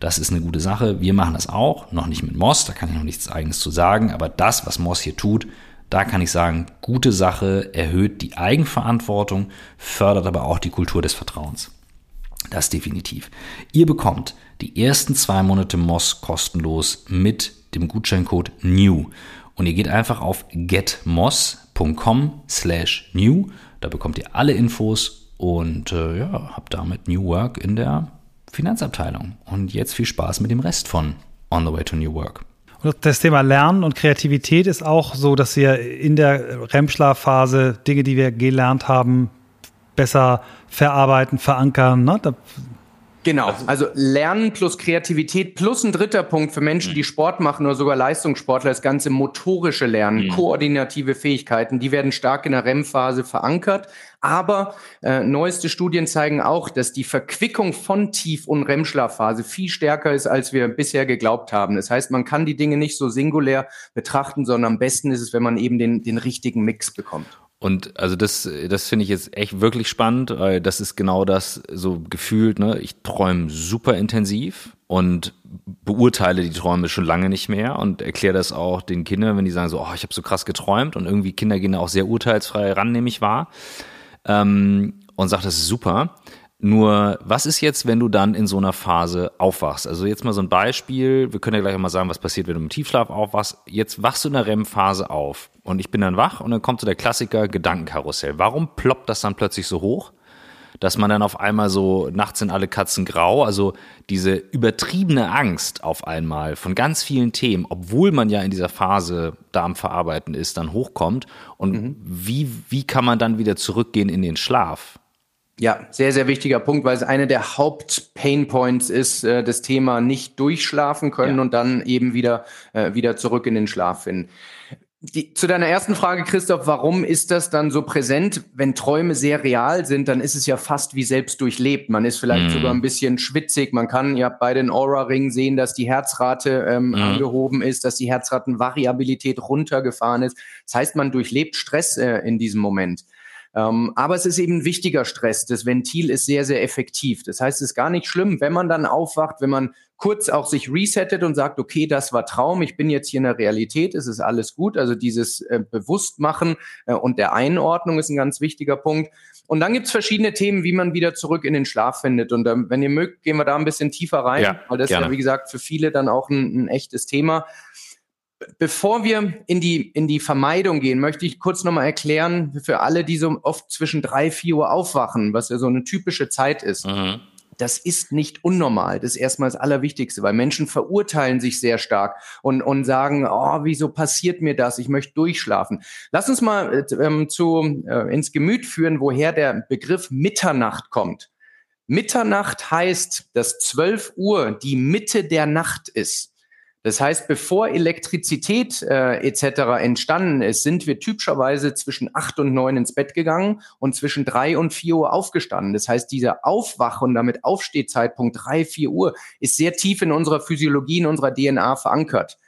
das ist eine gute Sache. Wir machen das auch, noch nicht mit Moss, da kann ich noch nichts eigenes zu sagen, aber das, was Moss hier tut, da kann ich sagen, gute Sache, erhöht die Eigenverantwortung, fördert aber auch die Kultur des Vertrauens. Das definitiv. Ihr bekommt die ersten zwei Monate Moss kostenlos mit dem Gutscheincode NEW. Und ihr geht einfach auf getmoss.com slash new. Da bekommt ihr alle Infos und äh, ja, habt damit New Work in der Finanzabteilung. Und jetzt viel Spaß mit dem Rest von On the Way to New Work. Und das Thema Lernen und Kreativität ist auch so, dass wir in der REM-Schlafphase Dinge, die wir gelernt haben, besser verarbeiten, verankern. Ne? Da Genau, also, also, Lernen plus Kreativität plus ein dritter Punkt für Menschen, mhm. die Sport machen oder sogar Leistungssportler, das ganze motorische Lernen, mhm. koordinative Fähigkeiten, die werden stark in der REM-Phase verankert. Aber äh, neueste Studien zeigen auch, dass die Verquickung von Tief- und REM-Schlafphase viel stärker ist, als wir bisher geglaubt haben. Das heißt, man kann die Dinge nicht so singulär betrachten, sondern am besten ist es, wenn man eben den, den richtigen Mix bekommt. Und also das, das finde ich jetzt echt wirklich spannend, weil das ist genau das so gefühlt, ne? Ich träume super intensiv und beurteile die Träume schon lange nicht mehr und erkläre das auch den Kindern, wenn die sagen so, oh, ich habe so krass geträumt und irgendwie Kinder gehen da auch sehr urteilsfrei ran, nehme ich wahr. Ähm, und sagt, das ist super. Nur, was ist jetzt, wenn du dann in so einer Phase aufwachst? Also jetzt mal so ein Beispiel. Wir können ja gleich mal sagen, was passiert, wenn du im Tiefschlaf aufwachst. Jetzt wachst du in der REM-Phase auf und ich bin dann wach und dann kommt so der Klassiker Gedankenkarussell. Warum ploppt das dann plötzlich so hoch? Dass man dann auf einmal so nachts sind alle Katzen grau, also diese übertriebene Angst auf einmal von ganz vielen Themen, obwohl man ja in dieser Phase da am Verarbeiten ist, dann hochkommt. Und mhm. wie, wie kann man dann wieder zurückgehen in den Schlaf? Ja, sehr, sehr wichtiger Punkt, weil es eine der Haupt-Pain-Points ist, äh, das Thema nicht durchschlafen können ja. und dann eben wieder, äh, wieder zurück in den Schlaf finden. Die, zu deiner ersten Frage, Christoph, warum ist das dann so präsent? Wenn Träume sehr real sind, dann ist es ja fast wie selbst durchlebt. Man ist vielleicht mhm. sogar ein bisschen schwitzig. Man kann ja bei den Aura-Ringen sehen, dass die Herzrate ähm, mhm. angehoben ist, dass die Herzratenvariabilität runtergefahren ist. Das heißt, man durchlebt Stress äh, in diesem Moment. Ähm, aber es ist eben ein wichtiger Stress. Das Ventil ist sehr, sehr effektiv. Das heißt, es ist gar nicht schlimm, wenn man dann aufwacht, wenn man kurz auch sich resettet und sagt, okay, das war Traum, ich bin jetzt hier in der Realität, es ist alles gut. Also dieses äh, Bewusstmachen äh, und der Einordnung ist ein ganz wichtiger Punkt. Und dann gibt's verschiedene Themen, wie man wieder zurück in den Schlaf findet. Und ähm, wenn ihr mögt, gehen wir da ein bisschen tiefer rein, ja, weil das gerne. ist ja, wie gesagt, für viele dann auch ein, ein echtes Thema. Bevor wir in die, in die Vermeidung gehen, möchte ich kurz nochmal erklären, für alle, die so oft zwischen drei, vier Uhr aufwachen, was ja so eine typische Zeit ist. Mhm. Das ist nicht unnormal. Das ist erstmal das Allerwichtigste, weil Menschen verurteilen sich sehr stark und, und sagen, oh, wieso passiert mir das? Ich möchte durchschlafen. Lass uns mal äh, ähm, zu, äh, ins Gemüt führen, woher der Begriff Mitternacht kommt. Mitternacht heißt, dass 12 Uhr die Mitte der Nacht ist. Das heißt, bevor Elektrizität äh, etc. entstanden ist, sind wir typischerweise zwischen acht und neun ins Bett gegangen und zwischen drei und vier Uhr aufgestanden. Das heißt, dieser Aufwach- und damit Aufstehzeitpunkt drei, vier Uhr ist sehr tief in unserer Physiologie, in unserer DNA verankert.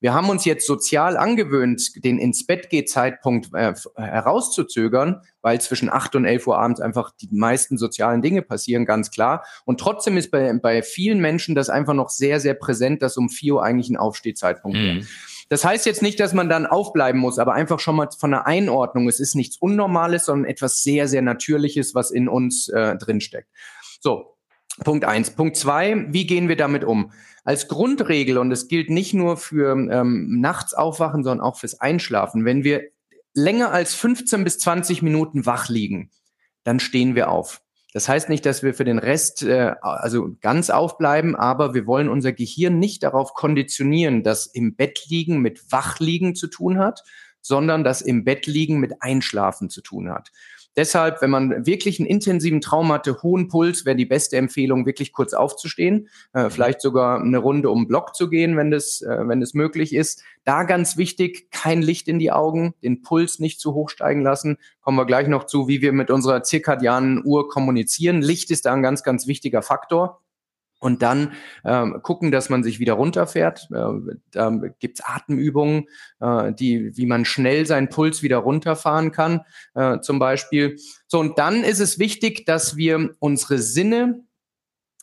Wir haben uns jetzt sozial angewöhnt, den ins Bett geht Zeitpunkt äh, herauszuzögern, weil zwischen acht und elf Uhr abends einfach die meisten sozialen Dinge passieren, ganz klar. Und trotzdem ist bei, bei vielen Menschen das einfach noch sehr, sehr präsent, dass um vier Uhr eigentlich ein Aufstehzeitpunkt mhm. wäre. Das heißt jetzt nicht, dass man dann aufbleiben muss, aber einfach schon mal von der Einordnung. Es ist nichts Unnormales, sondern etwas sehr, sehr Natürliches, was in uns äh, drinsteckt. So, Punkt eins. Punkt zwei, wie gehen wir damit um? Als Grundregel, und es gilt nicht nur für ähm, nachts aufwachen, sondern auch fürs Einschlafen, wenn wir länger als 15 bis 20 Minuten wach liegen, dann stehen wir auf. Das heißt nicht, dass wir für den Rest äh, also ganz aufbleiben, aber wir wollen unser Gehirn nicht darauf konditionieren, dass im Bett liegen mit Wachliegen zu tun hat, sondern das im Bett liegen mit Einschlafen zu tun hat. Deshalb, wenn man wirklich einen intensiven Traum hatte, hohen Puls, wäre die beste Empfehlung, wirklich kurz aufzustehen, äh, vielleicht sogar eine Runde um den Block zu gehen, wenn das, äh, wenn das möglich ist. Da ganz wichtig, kein Licht in die Augen, den Puls nicht zu hoch steigen lassen. Kommen wir gleich noch zu, wie wir mit unserer zirkadianen Uhr kommunizieren. Licht ist da ein ganz, ganz wichtiger Faktor und dann ähm, gucken, dass man sich wieder runterfährt. Äh, da gibt's Atemübungen, äh, die, wie man schnell seinen Puls wieder runterfahren kann, äh, zum Beispiel. So, und dann ist es wichtig, dass wir unsere Sinne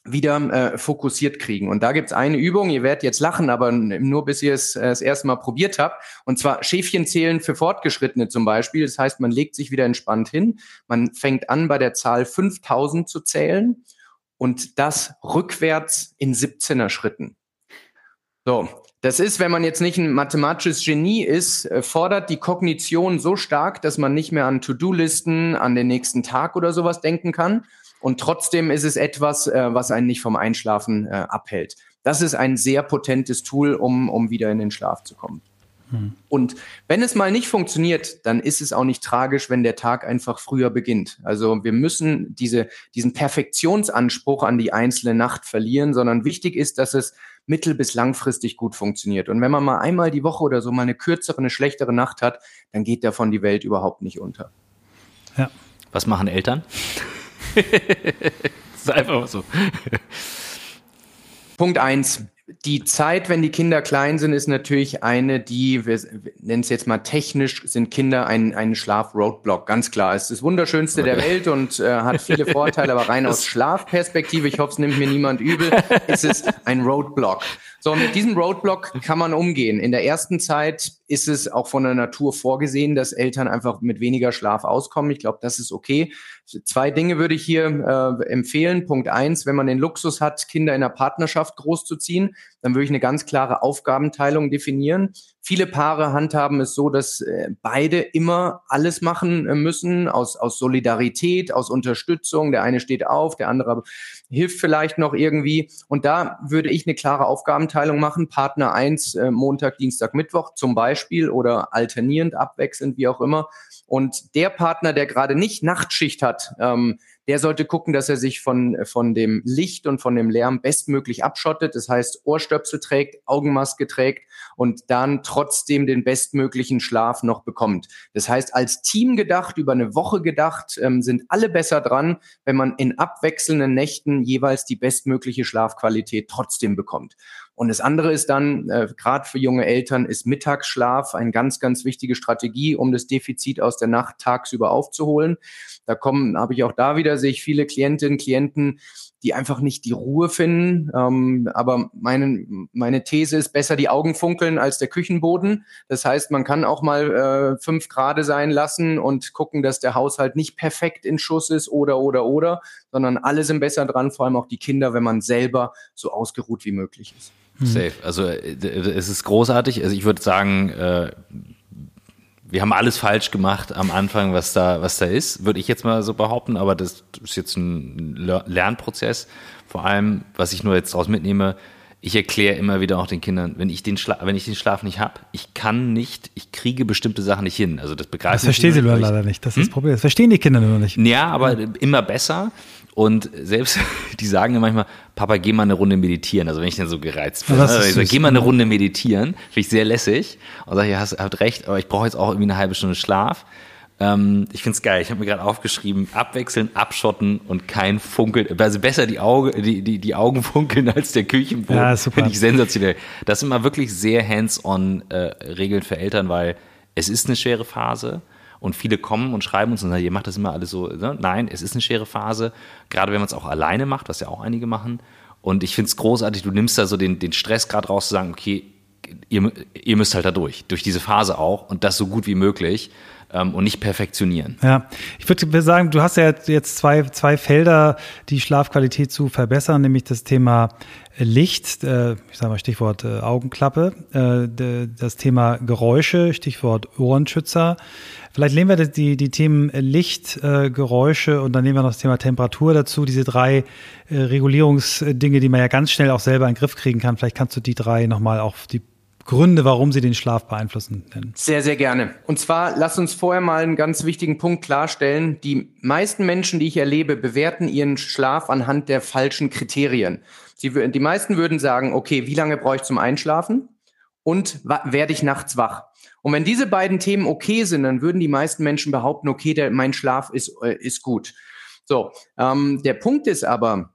wieder äh, fokussiert kriegen. Und da gibt's eine Übung, ihr werdet jetzt lachen, aber nur bis ihr es äh, das erste Mal probiert habt. Und zwar Schäfchen zählen für Fortgeschrittene zum Beispiel. Das heißt, man legt sich wieder entspannt hin. Man fängt an, bei der Zahl 5000 zu zählen und das rückwärts in 17er Schritten. So, das ist, wenn man jetzt nicht ein mathematisches Genie ist, äh, fordert die Kognition so stark, dass man nicht mehr an To-Do-Listen, an den nächsten Tag oder sowas denken kann. Und trotzdem ist es etwas, äh, was einen nicht vom Einschlafen äh, abhält. Das ist ein sehr potentes Tool, um, um wieder in den Schlaf zu kommen. Und wenn es mal nicht funktioniert, dann ist es auch nicht tragisch, wenn der Tag einfach früher beginnt. Also wir müssen diese, diesen Perfektionsanspruch an die einzelne Nacht verlieren, sondern wichtig ist, dass es mittel- bis langfristig gut funktioniert. Und wenn man mal einmal die Woche oder so mal eine kürzere, eine schlechtere Nacht hat, dann geht davon die Welt überhaupt nicht unter. Ja. Was machen Eltern? das ist einfach so. Punkt eins die Zeit, wenn die Kinder klein sind, ist natürlich eine, die, wir nennen es jetzt mal technisch, sind Kinder ein, ein Schlaf-Roadblock, ganz klar. Es ist das Wunderschönste der Welt und äh, hat viele Vorteile, aber rein aus Schlafperspektive, ich hoffe, es nimmt mir niemand übel, ist es ein Roadblock. So, mit diesem Roadblock kann man umgehen. In der ersten Zeit ist es auch von der Natur vorgesehen, dass Eltern einfach mit weniger Schlaf auskommen. Ich glaube, das ist okay. Zwei Dinge würde ich hier äh, empfehlen. Punkt eins, wenn man den Luxus hat, Kinder in der Partnerschaft großzuziehen, dann würde ich eine ganz klare Aufgabenteilung definieren. Viele Paare handhaben es so, dass äh, beide immer alles machen äh, müssen aus, aus Solidarität, aus Unterstützung. Der eine steht auf, der andere hilft vielleicht noch irgendwie. Und da würde ich eine klare Aufgabenteilung machen. Partner eins äh, Montag, Dienstag, Mittwoch zum Beispiel oder alternierend, abwechselnd, wie auch immer. Und der Partner, der gerade nicht Nachtschicht hat, ähm, der sollte gucken, dass er sich von, von dem Licht und von dem Lärm bestmöglich abschottet. Das heißt, Ohrstöpsel trägt, Augenmaske trägt und dann trotzdem den bestmöglichen Schlaf noch bekommt. Das heißt, als Team gedacht, über eine Woche gedacht, ähm, sind alle besser dran, wenn man in abwechselnden Nächten jeweils die bestmögliche Schlafqualität trotzdem bekommt. Und das andere ist dann, äh, gerade für junge Eltern, ist Mittagsschlaf eine ganz, ganz wichtige Strategie, um das Defizit aus der Nacht tagsüber aufzuholen. Da kommen, habe ich auch da wieder, sehe ich viele Klientinnen, Klienten, die einfach nicht die Ruhe finden. Ähm, aber meine, meine These ist, besser die Augen funkeln als der Küchenboden. Das heißt, man kann auch mal äh, fünf Grade sein lassen und gucken, dass der Haushalt nicht perfekt in Schuss ist oder, oder, oder, sondern alle sind besser dran, vor allem auch die Kinder, wenn man selber so ausgeruht wie möglich ist. Hm. Safe. Also äh, es ist großartig. Also ich würde sagen, äh, wir haben alles falsch gemacht am Anfang, was da, was da ist, würde ich jetzt mal so behaupten, aber das ist jetzt ein Lernprozess. Vor allem, was ich nur jetzt daraus mitnehme, ich erkläre immer wieder auch den Kindern, wenn ich den, Schla wenn ich den Schlaf nicht habe, ich kann nicht, ich kriege bestimmte Sachen nicht hin. Also das begreifen Das verstehen sie leider nicht. Das ist hm? das Problem. Das verstehen die Kinder nur nicht. Ja, aber immer besser. Und selbst, die sagen ja manchmal, Papa, geh mal eine Runde meditieren. Also wenn ich dann so gereizt bin. Ne? ich sage, geh mal eine Runde meditieren. Finde ich sehr lässig. Und sage, ja, hast, habt recht, aber ich brauche jetzt auch irgendwie eine halbe Stunde Schlaf. Ähm, ich finde es geil. Ich habe mir gerade aufgeschrieben, abwechseln, abschotten und kein Funkeln. Also besser die, Auge, die, die, die Augen funkeln als der Küchenboden. Ja, Finde ich sensationell. Das sind mal wirklich sehr hands-on äh, Regeln für Eltern, weil es ist eine schwere Phase. Und viele kommen und schreiben uns und sagen, ihr macht das immer alles so. Ne? Nein, es ist eine schwere Phase. Gerade wenn man es auch alleine macht, was ja auch einige machen. Und ich finde es großartig, du nimmst da so den, den Stress gerade raus zu sagen, okay, ihr, ihr müsst halt da durch, durch diese Phase auch und das so gut wie möglich ähm, und nicht perfektionionieren. Ja, ich würde sagen, du hast ja jetzt zwei, zwei Felder, die Schlafqualität zu verbessern, nämlich das Thema Licht, äh, ich sage mal Stichwort äh, Augenklappe, äh, das Thema Geräusche, Stichwort Ohrenschützer. Vielleicht nehmen wir die, die Themen Licht, äh, Geräusche und dann nehmen wir noch das Thema Temperatur dazu, diese drei äh, Regulierungsdinge, die man ja ganz schnell auch selber in den Griff kriegen kann. Vielleicht kannst du die drei nochmal auf die Gründe, warum sie den Schlaf beeinflussen. Nennen. Sehr, sehr gerne. Und zwar, lass uns vorher mal einen ganz wichtigen Punkt klarstellen. Die meisten Menschen, die ich erlebe, bewerten ihren Schlaf anhand der falschen Kriterien. Sie, die meisten würden sagen, okay, wie lange brauche ich zum Einschlafen? Und werde ich nachts wach? Und wenn diese beiden Themen okay sind, dann würden die meisten Menschen behaupten, okay, der, mein Schlaf ist, äh, ist gut. So, ähm, der Punkt ist aber,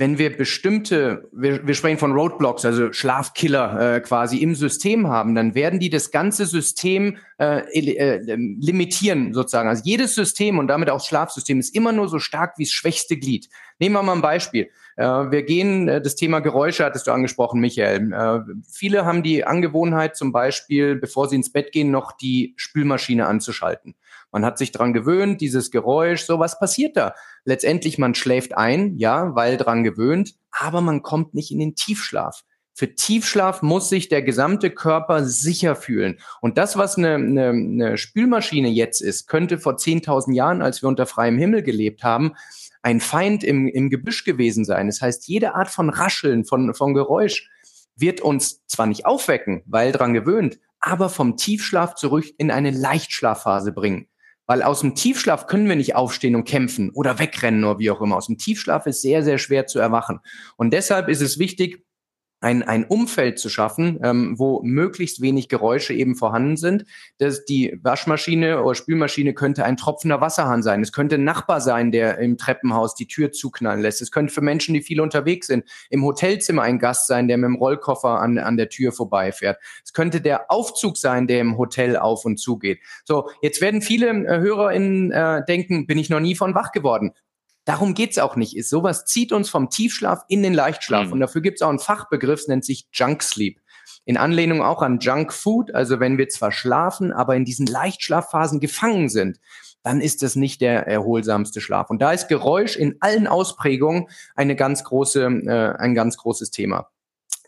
wenn wir bestimmte, wir, wir sprechen von Roadblocks, also Schlafkiller äh, quasi im System haben, dann werden die das ganze System äh, äh, limitieren sozusagen. Also jedes System und damit auch das Schlafsystem ist immer nur so stark wie das schwächste Glied. Nehmen wir mal ein Beispiel. Äh, wir gehen, äh, das Thema Geräusche hattest du angesprochen, Michael. Äh, viele haben die Angewohnheit zum Beispiel, bevor sie ins Bett gehen, noch die Spülmaschine anzuschalten. Man hat sich dran gewöhnt, dieses Geräusch, so was passiert da? Letztendlich, man schläft ein, ja, weil dran gewöhnt, aber man kommt nicht in den Tiefschlaf. Für Tiefschlaf muss sich der gesamte Körper sicher fühlen. Und das, was eine, eine, eine Spülmaschine jetzt ist, könnte vor 10.000 Jahren, als wir unter freiem Himmel gelebt haben, ein Feind im, im Gebüsch gewesen sein. Das heißt, jede Art von Rascheln, von, von Geräusch wird uns zwar nicht aufwecken, weil dran gewöhnt, aber vom Tiefschlaf zurück in eine Leichtschlafphase bringen. Weil aus dem Tiefschlaf können wir nicht aufstehen und kämpfen oder wegrennen oder wie auch immer. Aus dem Tiefschlaf ist sehr, sehr schwer zu erwachen. Und deshalb ist es wichtig, ein, ein Umfeld zu schaffen, ähm, wo möglichst wenig Geräusche eben vorhanden sind. Das, die Waschmaschine oder Spülmaschine könnte ein tropfender Wasserhahn sein. Es könnte ein Nachbar sein, der im Treppenhaus die Tür zuknallen lässt. Es könnte für Menschen, die viel unterwegs sind, im Hotelzimmer ein Gast sein, der mit dem Rollkoffer an, an der Tür vorbeifährt. Es könnte der Aufzug sein, der im Hotel auf und zu geht. So, jetzt werden viele äh, HörerInnen äh, denken, bin ich noch nie von wach geworden. Darum geht's auch nicht. Ist sowas zieht uns vom Tiefschlaf in den Leichtschlaf. Mhm. Und dafür gibt's auch einen Fachbegriff, nennt sich Junk Sleep. In Anlehnung auch an Junk Food, also wenn wir zwar schlafen, aber in diesen Leichtschlafphasen gefangen sind, dann ist das nicht der erholsamste Schlaf. Und da ist Geräusch in allen Ausprägungen eine ganz große, äh, ein ganz großes Thema.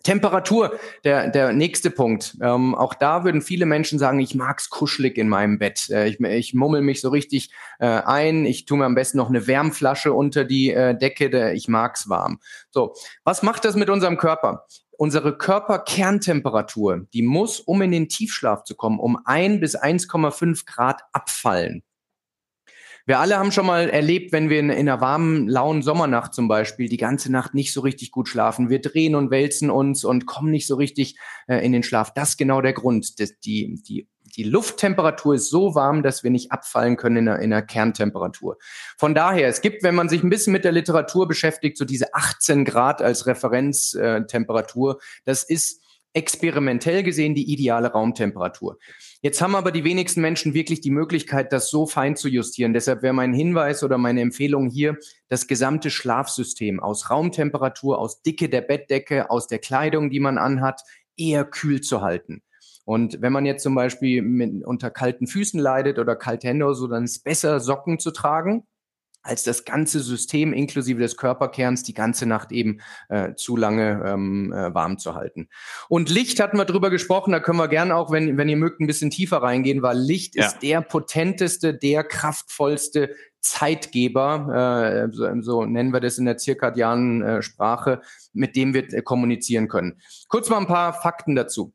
Temperatur, der, der nächste Punkt. Ähm, auch da würden viele Menschen sagen, ich mag's kuschelig in meinem Bett. Äh, ich, ich mummel mich so richtig äh, ein. Ich tue mir am besten noch eine Wärmflasche unter die äh, Decke. Der, ich mag's warm. So, was macht das mit unserem Körper? Unsere Körperkerntemperatur, die muss, um in den Tiefschlaf zu kommen, um ein bis 1,5 Grad abfallen. Wir alle haben schon mal erlebt, wenn wir in, in, einer warmen, lauen Sommernacht zum Beispiel die ganze Nacht nicht so richtig gut schlafen. Wir drehen und wälzen uns und kommen nicht so richtig äh, in den Schlaf. Das ist genau der Grund. Das, die, die, die Lufttemperatur ist so warm, dass wir nicht abfallen können in einer, in einer Kerntemperatur. Von daher, es gibt, wenn man sich ein bisschen mit der Literatur beschäftigt, so diese 18 Grad als Referenztemperatur. Das ist experimentell gesehen die ideale Raumtemperatur. Jetzt haben aber die wenigsten Menschen wirklich die Möglichkeit, das so fein zu justieren. Deshalb wäre mein Hinweis oder meine Empfehlung hier, das gesamte Schlafsystem aus Raumtemperatur, aus Dicke der Bettdecke, aus der Kleidung, die man anhat, eher kühl zu halten. Und wenn man jetzt zum Beispiel mit, unter kalten Füßen leidet oder kalte Hände oder so, dann ist es besser, Socken zu tragen als das ganze System inklusive des Körperkerns die ganze Nacht eben äh, zu lange ähm, äh, warm zu halten. Und Licht hatten wir drüber gesprochen, da können wir gerne auch, wenn, wenn ihr mögt, ein bisschen tiefer reingehen, weil Licht ja. ist der potenteste, der kraftvollste Zeitgeber, äh, so, so nennen wir das in der zirkadianen äh, Sprache, mit dem wir äh, kommunizieren können. Kurz mal ein paar Fakten dazu.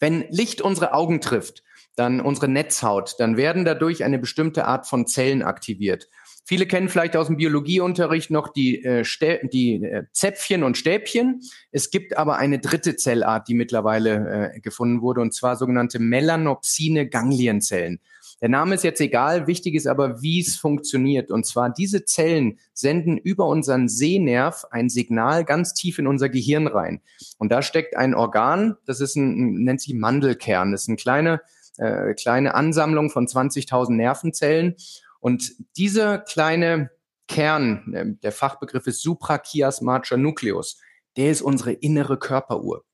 Wenn Licht unsere Augen trifft, dann unsere Netzhaut, dann werden dadurch eine bestimmte Art von Zellen aktiviert. Viele kennen vielleicht aus dem Biologieunterricht noch die, äh, die äh, Zäpfchen und Stäbchen. Es gibt aber eine dritte Zellart, die mittlerweile äh, gefunden wurde, und zwar sogenannte melanopsine Ganglienzellen. Der Name ist jetzt egal, wichtig ist aber, wie es funktioniert. Und zwar diese Zellen senden über unseren Sehnerv ein Signal ganz tief in unser Gehirn rein. Und da steckt ein Organ, das ist ein, nennt sich Mandelkern. Das ist eine kleine, äh, kleine Ansammlung von 20.000 Nervenzellen. Und dieser kleine Kern, äh, der Fachbegriff ist suprachiasmatischer Nucleus, der ist unsere innere Körperuhr.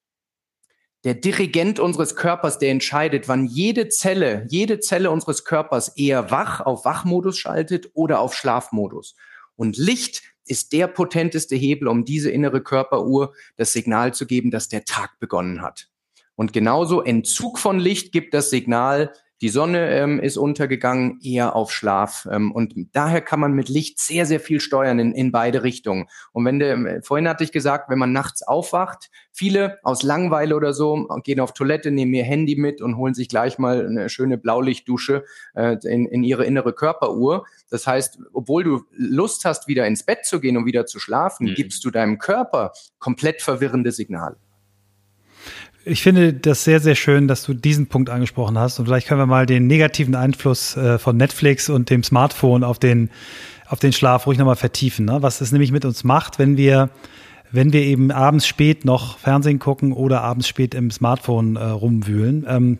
Der Dirigent unseres Körpers, der entscheidet, wann jede Zelle, jede Zelle unseres Körpers eher wach auf Wachmodus schaltet oder auf Schlafmodus. Und Licht ist der potenteste Hebel, um diese innere Körperuhr das Signal zu geben, dass der Tag begonnen hat. Und genauso Entzug von Licht gibt das Signal, die Sonne ähm, ist untergegangen, eher auf Schlaf. Ähm, und daher kann man mit Licht sehr, sehr viel steuern in, in beide Richtungen. Und wenn du, vorhin hatte ich gesagt, wenn man nachts aufwacht, viele aus Langweile oder so gehen auf Toilette, nehmen ihr Handy mit und holen sich gleich mal eine schöne Blaulichtdusche äh, in, in ihre innere Körperuhr. Das heißt, obwohl du Lust hast, wieder ins Bett zu gehen und wieder zu schlafen, mhm. gibst du deinem Körper komplett verwirrende Signale. Ich finde das sehr, sehr schön, dass du diesen Punkt angesprochen hast. Und vielleicht können wir mal den negativen Einfluss äh, von Netflix und dem Smartphone auf den, auf den Schlaf ruhig nochmal vertiefen. Ne? Was es nämlich mit uns macht, wenn wir, wenn wir eben abends spät noch Fernsehen gucken oder abends spät im Smartphone äh, rumwühlen. Ähm,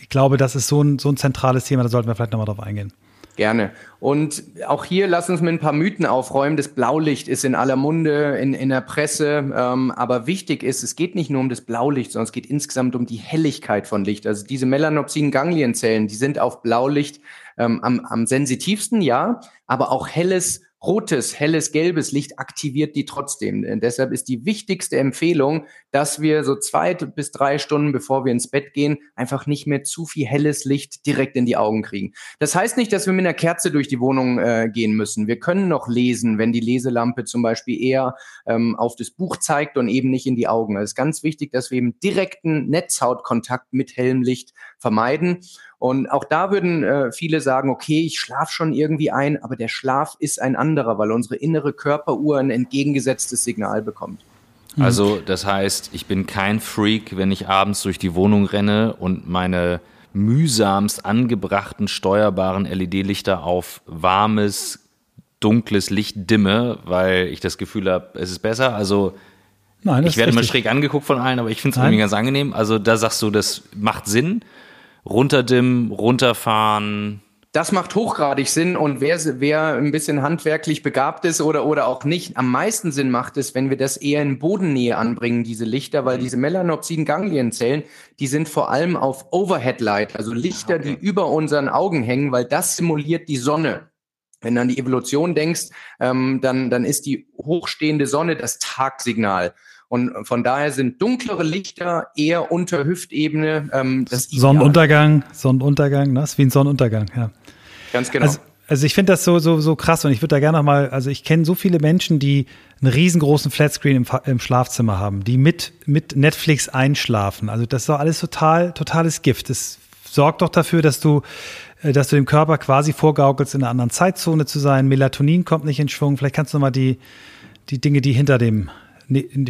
ich glaube, das ist so ein, so ein zentrales Thema, da sollten wir vielleicht nochmal drauf eingehen. Gerne. Und auch hier lass uns mit ein paar Mythen aufräumen. Das Blaulicht ist in aller Munde, in, in der Presse. Ähm, aber wichtig ist, es geht nicht nur um das Blaulicht, sondern es geht insgesamt um die Helligkeit von Licht. Also diese melanopsinen Ganglienzellen, die sind auf Blaulicht ähm, am, am sensitivsten, ja, aber auch helles rotes, helles, gelbes Licht aktiviert die trotzdem. Und deshalb ist die wichtigste Empfehlung, dass wir so zwei bis drei Stunden, bevor wir ins Bett gehen, einfach nicht mehr zu viel helles Licht direkt in die Augen kriegen. Das heißt nicht, dass wir mit einer Kerze durch die Wohnung äh, gehen müssen. Wir können noch lesen, wenn die Leselampe zum Beispiel eher ähm, auf das Buch zeigt und eben nicht in die Augen. Es ist ganz wichtig, dass wir eben direkten Netzhautkontakt mit hellem Licht vermeiden. Und auch da würden äh, viele sagen, okay, ich schlafe schon irgendwie ein, aber der Schlaf ist ein anderer, weil unsere innere Körperuhr ein entgegengesetztes Signal bekommt. Mhm. Also das heißt, ich bin kein Freak, wenn ich abends durch die Wohnung renne und meine mühsamst angebrachten steuerbaren LED-Lichter auf warmes, dunkles Licht dimme, weil ich das Gefühl habe, es ist besser. Also Nein, ich werde mal schräg angeguckt von allen, aber ich finde es irgendwie ganz angenehm. Also da sagst du, das macht Sinn runterdimmen, runterfahren. Das macht hochgradig Sinn und wer, wer ein bisschen handwerklich begabt ist oder, oder auch nicht, am meisten Sinn macht es, wenn wir das eher in Bodennähe anbringen, diese Lichter, weil mhm. diese melanopsiden Ganglienzellen, die sind vor allem auf Overhead Light, also Lichter, okay. die über unseren Augen hängen, weil das simuliert die Sonne. Wenn du an die Evolution denkst, ähm, dann, dann ist die hochstehende Sonne das Tagsignal. Und von daher sind dunklere Lichter eher unter Hüftebene. Ähm, Sonnenuntergang, Sonnenuntergang, ne? das ist wie ein Sonnenuntergang, ja. Ganz genau. Also, also ich finde das so, so, so krass und ich würde da gerne noch mal, also ich kenne so viele Menschen, die einen riesengroßen Flatscreen im, im Schlafzimmer haben, die mit, mit Netflix einschlafen. Also das ist doch alles total, totales Gift. Das sorgt doch dafür, dass du, äh, dass du dem Körper quasi vorgaukelst, in einer anderen Zeitzone zu sein. Melatonin kommt nicht in Schwung. Vielleicht kannst du noch mal die, die Dinge, die hinter dem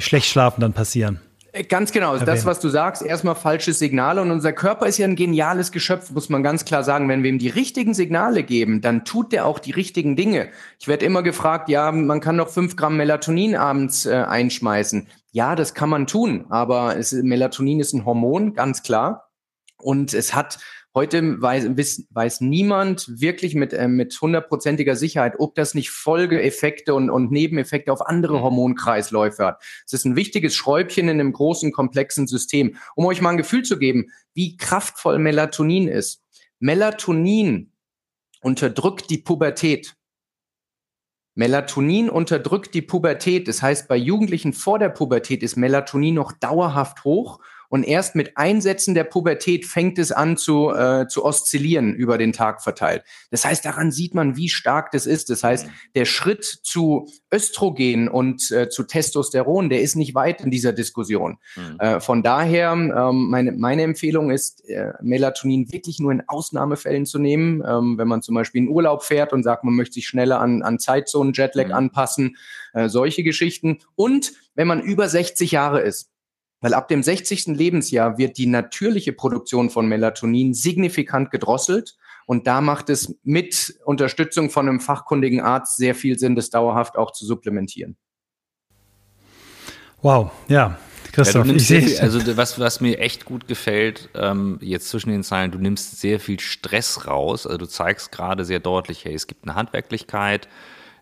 schlecht schlafen dann passieren. Äh, ganz genau, erwähnen. das, was du sagst, erstmal falsche Signale. Und unser Körper ist ja ein geniales Geschöpf, muss man ganz klar sagen. Wenn wir ihm die richtigen Signale geben, dann tut der auch die richtigen Dinge. Ich werde immer gefragt, ja, man kann doch fünf Gramm Melatonin abends äh, einschmeißen. Ja, das kann man tun, aber es, Melatonin ist ein Hormon, ganz klar. Und es hat Heute weiß, weiß niemand wirklich mit, äh, mit hundertprozentiger Sicherheit, ob das nicht Folgeeffekte und, und Nebeneffekte auf andere mhm. Hormonkreisläufe hat. Es ist ein wichtiges Schräubchen in einem großen, komplexen System. Um euch mal ein Gefühl zu geben, wie kraftvoll Melatonin ist. Melatonin unterdrückt die Pubertät. Melatonin unterdrückt die Pubertät. Das heißt, bei Jugendlichen vor der Pubertät ist Melatonin noch dauerhaft hoch und erst mit Einsätzen der Pubertät fängt es an zu, äh, zu oszillieren über den Tag verteilt. Das heißt, daran sieht man, wie stark das ist. Das heißt, der Schritt zu Östrogen und äh, zu Testosteron, der ist nicht weit in dieser Diskussion. Mhm. Äh, von daher, ähm, meine, meine Empfehlung ist, äh, Melatonin wirklich nur in Ausnahmefällen zu nehmen. Ähm, wenn man zum Beispiel in Urlaub fährt und sagt, man möchte sich schneller an, an Zeitzonen, Jetlag mhm. anpassen, äh, solche Geschichten. Und wenn man über 60 Jahre ist, weil ab dem 60. Lebensjahr wird die natürliche Produktion von Melatonin signifikant gedrosselt. Und da macht es mit Unterstützung von einem fachkundigen Arzt sehr viel Sinn, das dauerhaft auch zu supplementieren. Wow, ja. Christoph, ja, ich sehe also was, was mir echt gut gefällt, ähm, jetzt zwischen den Zeilen, du nimmst sehr viel Stress raus. Also du zeigst gerade sehr deutlich, hey, es gibt eine Handwerklichkeit,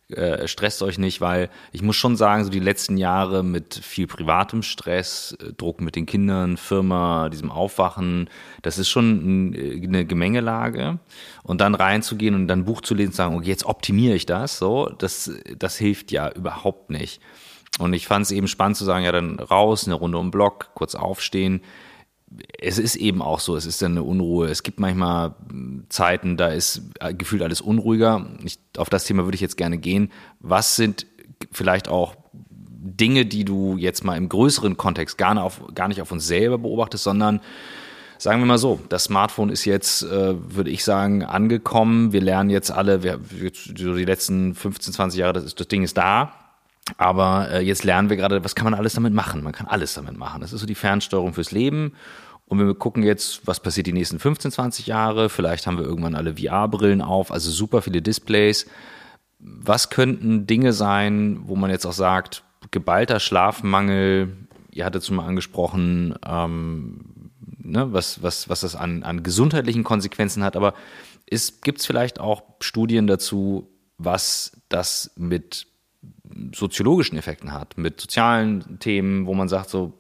äh, stresst euch nicht, weil ich muss schon sagen, so die letzten Jahre mit viel privatem Stress, äh, Druck mit den Kindern, Firma, diesem Aufwachen, das ist schon äh, eine Gemengelage. Und dann reinzugehen und dann ein Buch zu lesen und sagen, okay, jetzt optimiere ich das, so, das, das hilft ja überhaupt nicht. Und ich fand es eben spannend zu sagen, ja, dann raus, eine Runde um Block, kurz aufstehen es ist eben auch so, es ist eine Unruhe. Es gibt manchmal Zeiten, da ist äh, gefühlt alles unruhiger. Ich, auf das Thema würde ich jetzt gerne gehen. Was sind vielleicht auch Dinge, die du jetzt mal im größeren Kontext gar nicht auf, gar nicht auf uns selber beobachtest, sondern sagen wir mal so, das Smartphone ist jetzt, äh, würde ich sagen, angekommen. Wir lernen jetzt alle, wir, die letzten 15, 20 Jahre, das, das Ding ist da. Aber äh, jetzt lernen wir gerade, was kann man alles damit machen? Man kann alles damit machen. Das ist so die Fernsteuerung fürs Leben. Und wir gucken jetzt, was passiert die nächsten 15, 20 Jahre. Vielleicht haben wir irgendwann alle VR-Brillen auf, also super viele Displays. Was könnten Dinge sein, wo man jetzt auch sagt, geballter Schlafmangel, ihr hattet es schon mal angesprochen, ähm, ne, was, was, was das an, an gesundheitlichen Konsequenzen hat, aber gibt es vielleicht auch Studien dazu, was das mit soziologischen Effekten hat, mit sozialen Themen, wo man sagt, so,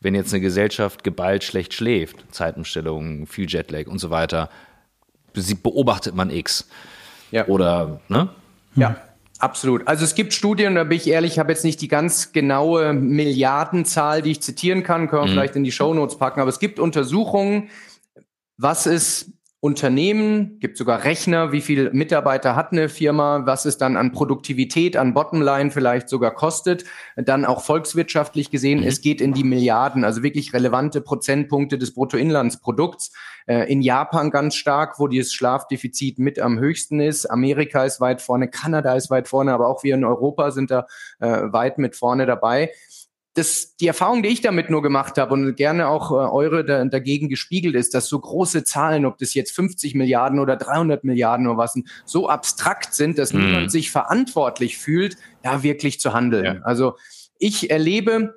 wenn jetzt eine Gesellschaft geballt schlecht schläft, Zeitumstellung, viel Jetlag und so weiter, beobachtet man X. Ja. Oder, ne? Ja. Absolut. Also es gibt Studien, da bin ich ehrlich, ich habe jetzt nicht die ganz genaue Milliardenzahl, die ich zitieren kann, können wir mhm. vielleicht in die Shownotes packen, aber es gibt Untersuchungen, was ist Unternehmen, gibt sogar Rechner, wie viele Mitarbeiter hat eine Firma, was es dann an Produktivität, an Bottomline vielleicht sogar kostet, dann auch volkswirtschaftlich gesehen, mhm. es geht in die Milliarden, also wirklich relevante Prozentpunkte des Bruttoinlandsprodukts. Äh, in Japan ganz stark, wo das Schlafdefizit mit am höchsten ist. Amerika ist weit vorne, Kanada ist weit vorne, aber auch wir in Europa sind da äh, weit mit vorne dabei das, die Erfahrung, die ich damit nur gemacht habe und gerne auch äh, eure da, dagegen gespiegelt ist, dass so große Zahlen, ob das jetzt 50 Milliarden oder 300 Milliarden oder was, so abstrakt sind, dass mhm. niemand sich verantwortlich fühlt, da wirklich zu handeln. Ja. Also ich erlebe,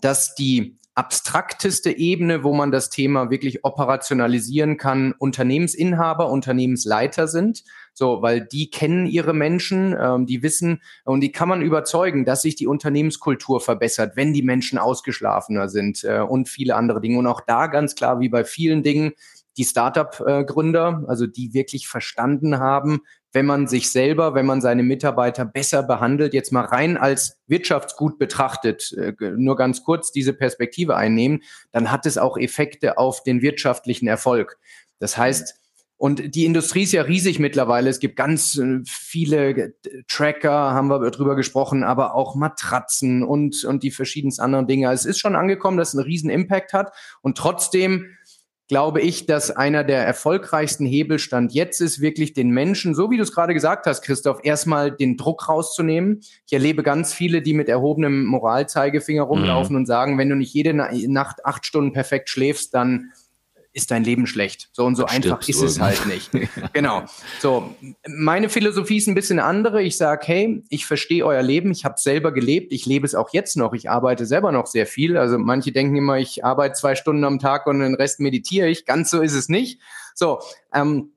dass die abstrakteste Ebene, wo man das Thema wirklich operationalisieren kann, Unternehmensinhaber, Unternehmensleiter sind. So, weil die kennen ihre Menschen, ähm, die wissen und die kann man überzeugen, dass sich die Unternehmenskultur verbessert, wenn die Menschen ausgeschlafener sind äh, und viele andere Dinge. Und auch da ganz klar, wie bei vielen Dingen, die Startup-Gründer, also die wirklich verstanden haben, wenn man sich selber, wenn man seine Mitarbeiter besser behandelt, jetzt mal rein als Wirtschaftsgut betrachtet, äh, nur ganz kurz diese Perspektive einnehmen, dann hat es auch Effekte auf den wirtschaftlichen Erfolg. Das heißt, und die Industrie ist ja riesig mittlerweile. Es gibt ganz äh, viele Tracker, haben wir drüber gesprochen, aber auch Matratzen und, und die verschiedensten anderen Dinge. Also es ist schon angekommen, dass es einen riesen Impact hat. Und trotzdem glaube ich, dass einer der erfolgreichsten Hebelstand jetzt ist, wirklich den Menschen, so wie du es gerade gesagt hast, Christoph, erstmal den Druck rauszunehmen. Ich erlebe ganz viele, die mit erhobenem Moralzeigefinger rumlaufen mhm. und sagen, wenn du nicht jede Nacht acht Stunden perfekt schläfst, dann ist dein Leben schlecht. So und so Dann einfach ist es halt nicht. genau. So, meine Philosophie ist ein bisschen andere. Ich sage, hey, ich verstehe euer Leben, ich habe selber gelebt, ich lebe es auch jetzt noch, ich arbeite selber noch sehr viel. Also manche denken immer, ich arbeite zwei Stunden am Tag und den Rest meditiere ich. Ganz so ist es nicht. So, ähm,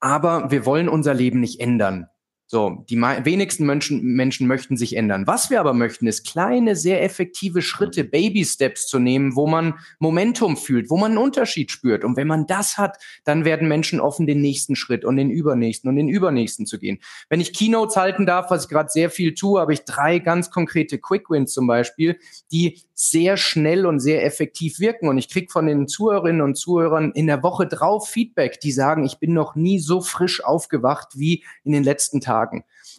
aber wir wollen unser Leben nicht ändern. So, die wenigsten Menschen, Menschen möchten sich ändern. Was wir aber möchten, ist kleine, sehr effektive Schritte, Baby-Steps zu nehmen, wo man Momentum fühlt, wo man einen Unterschied spürt. Und wenn man das hat, dann werden Menschen offen, den nächsten Schritt und den übernächsten und den übernächsten zu gehen. Wenn ich Keynotes halten darf, was ich gerade sehr viel tue, habe ich drei ganz konkrete Quick Wins zum Beispiel, die sehr schnell und sehr effektiv wirken. Und ich kriege von den Zuhörerinnen und Zuhörern in der Woche drauf Feedback, die sagen, ich bin noch nie so frisch aufgewacht wie in den letzten Tagen.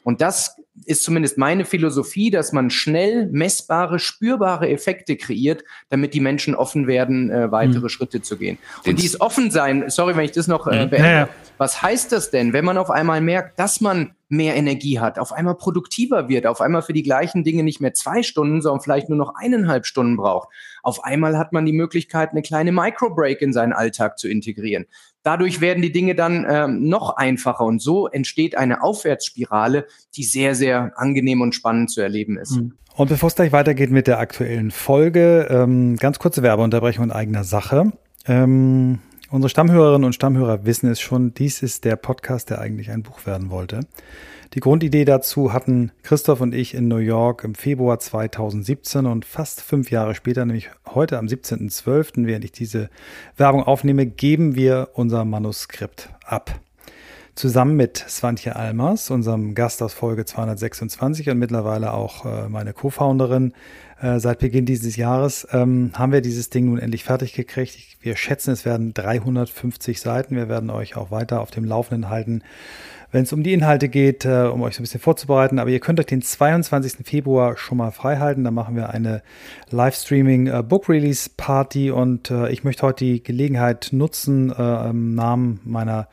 Und das ist zumindest meine Philosophie, dass man schnell messbare, spürbare Effekte kreiert, damit die Menschen offen werden, äh, weitere mhm. Schritte zu gehen. Und dies offen sein, sorry, wenn ich das noch äh, mhm. beende. Ja, Was heißt das denn, wenn man auf einmal merkt, dass man mehr Energie hat, auf einmal produktiver wird, auf einmal für die gleichen Dinge nicht mehr zwei Stunden, sondern vielleicht nur noch eineinhalb Stunden braucht. Auf einmal hat man die Möglichkeit, eine kleine Microbreak in seinen Alltag zu integrieren. Dadurch werden die Dinge dann ähm, noch einfacher und so entsteht eine Aufwärtsspirale, die sehr, sehr angenehm und spannend zu erleben ist. Mhm. Und bevor es gleich weitergeht mit der aktuellen Folge, ähm, ganz kurze Werbeunterbrechung in eigener Sache. Ähm, unsere Stammhörerinnen und Stammhörer wissen es schon, dies ist der Podcast, der eigentlich ein Buch werden wollte. Die Grundidee dazu hatten Christoph und ich in New York im Februar 2017 und fast fünf Jahre später, nämlich heute am 17.12., während ich diese Werbung aufnehme, geben wir unser Manuskript ab. zusammen mit Svantje Almers, unserem Gast aus Folge 226 und mittlerweile auch äh, meine Co-Founderin äh, seit Beginn dieses Jahres, ähm, haben wir dieses Ding nun endlich fertig gekriegt. Wir schätzen, es werden 350 Seiten. Wir werden euch auch weiter auf dem Laufenden halten, wenn es um die Inhalte geht, äh, um euch so ein bisschen vorzubereiten. Aber ihr könnt euch den 22. Februar schon mal frei halten. Da machen wir eine Livestreaming äh, Book Release Party und äh, ich möchte heute die Gelegenheit nutzen, äh, im Namen meiner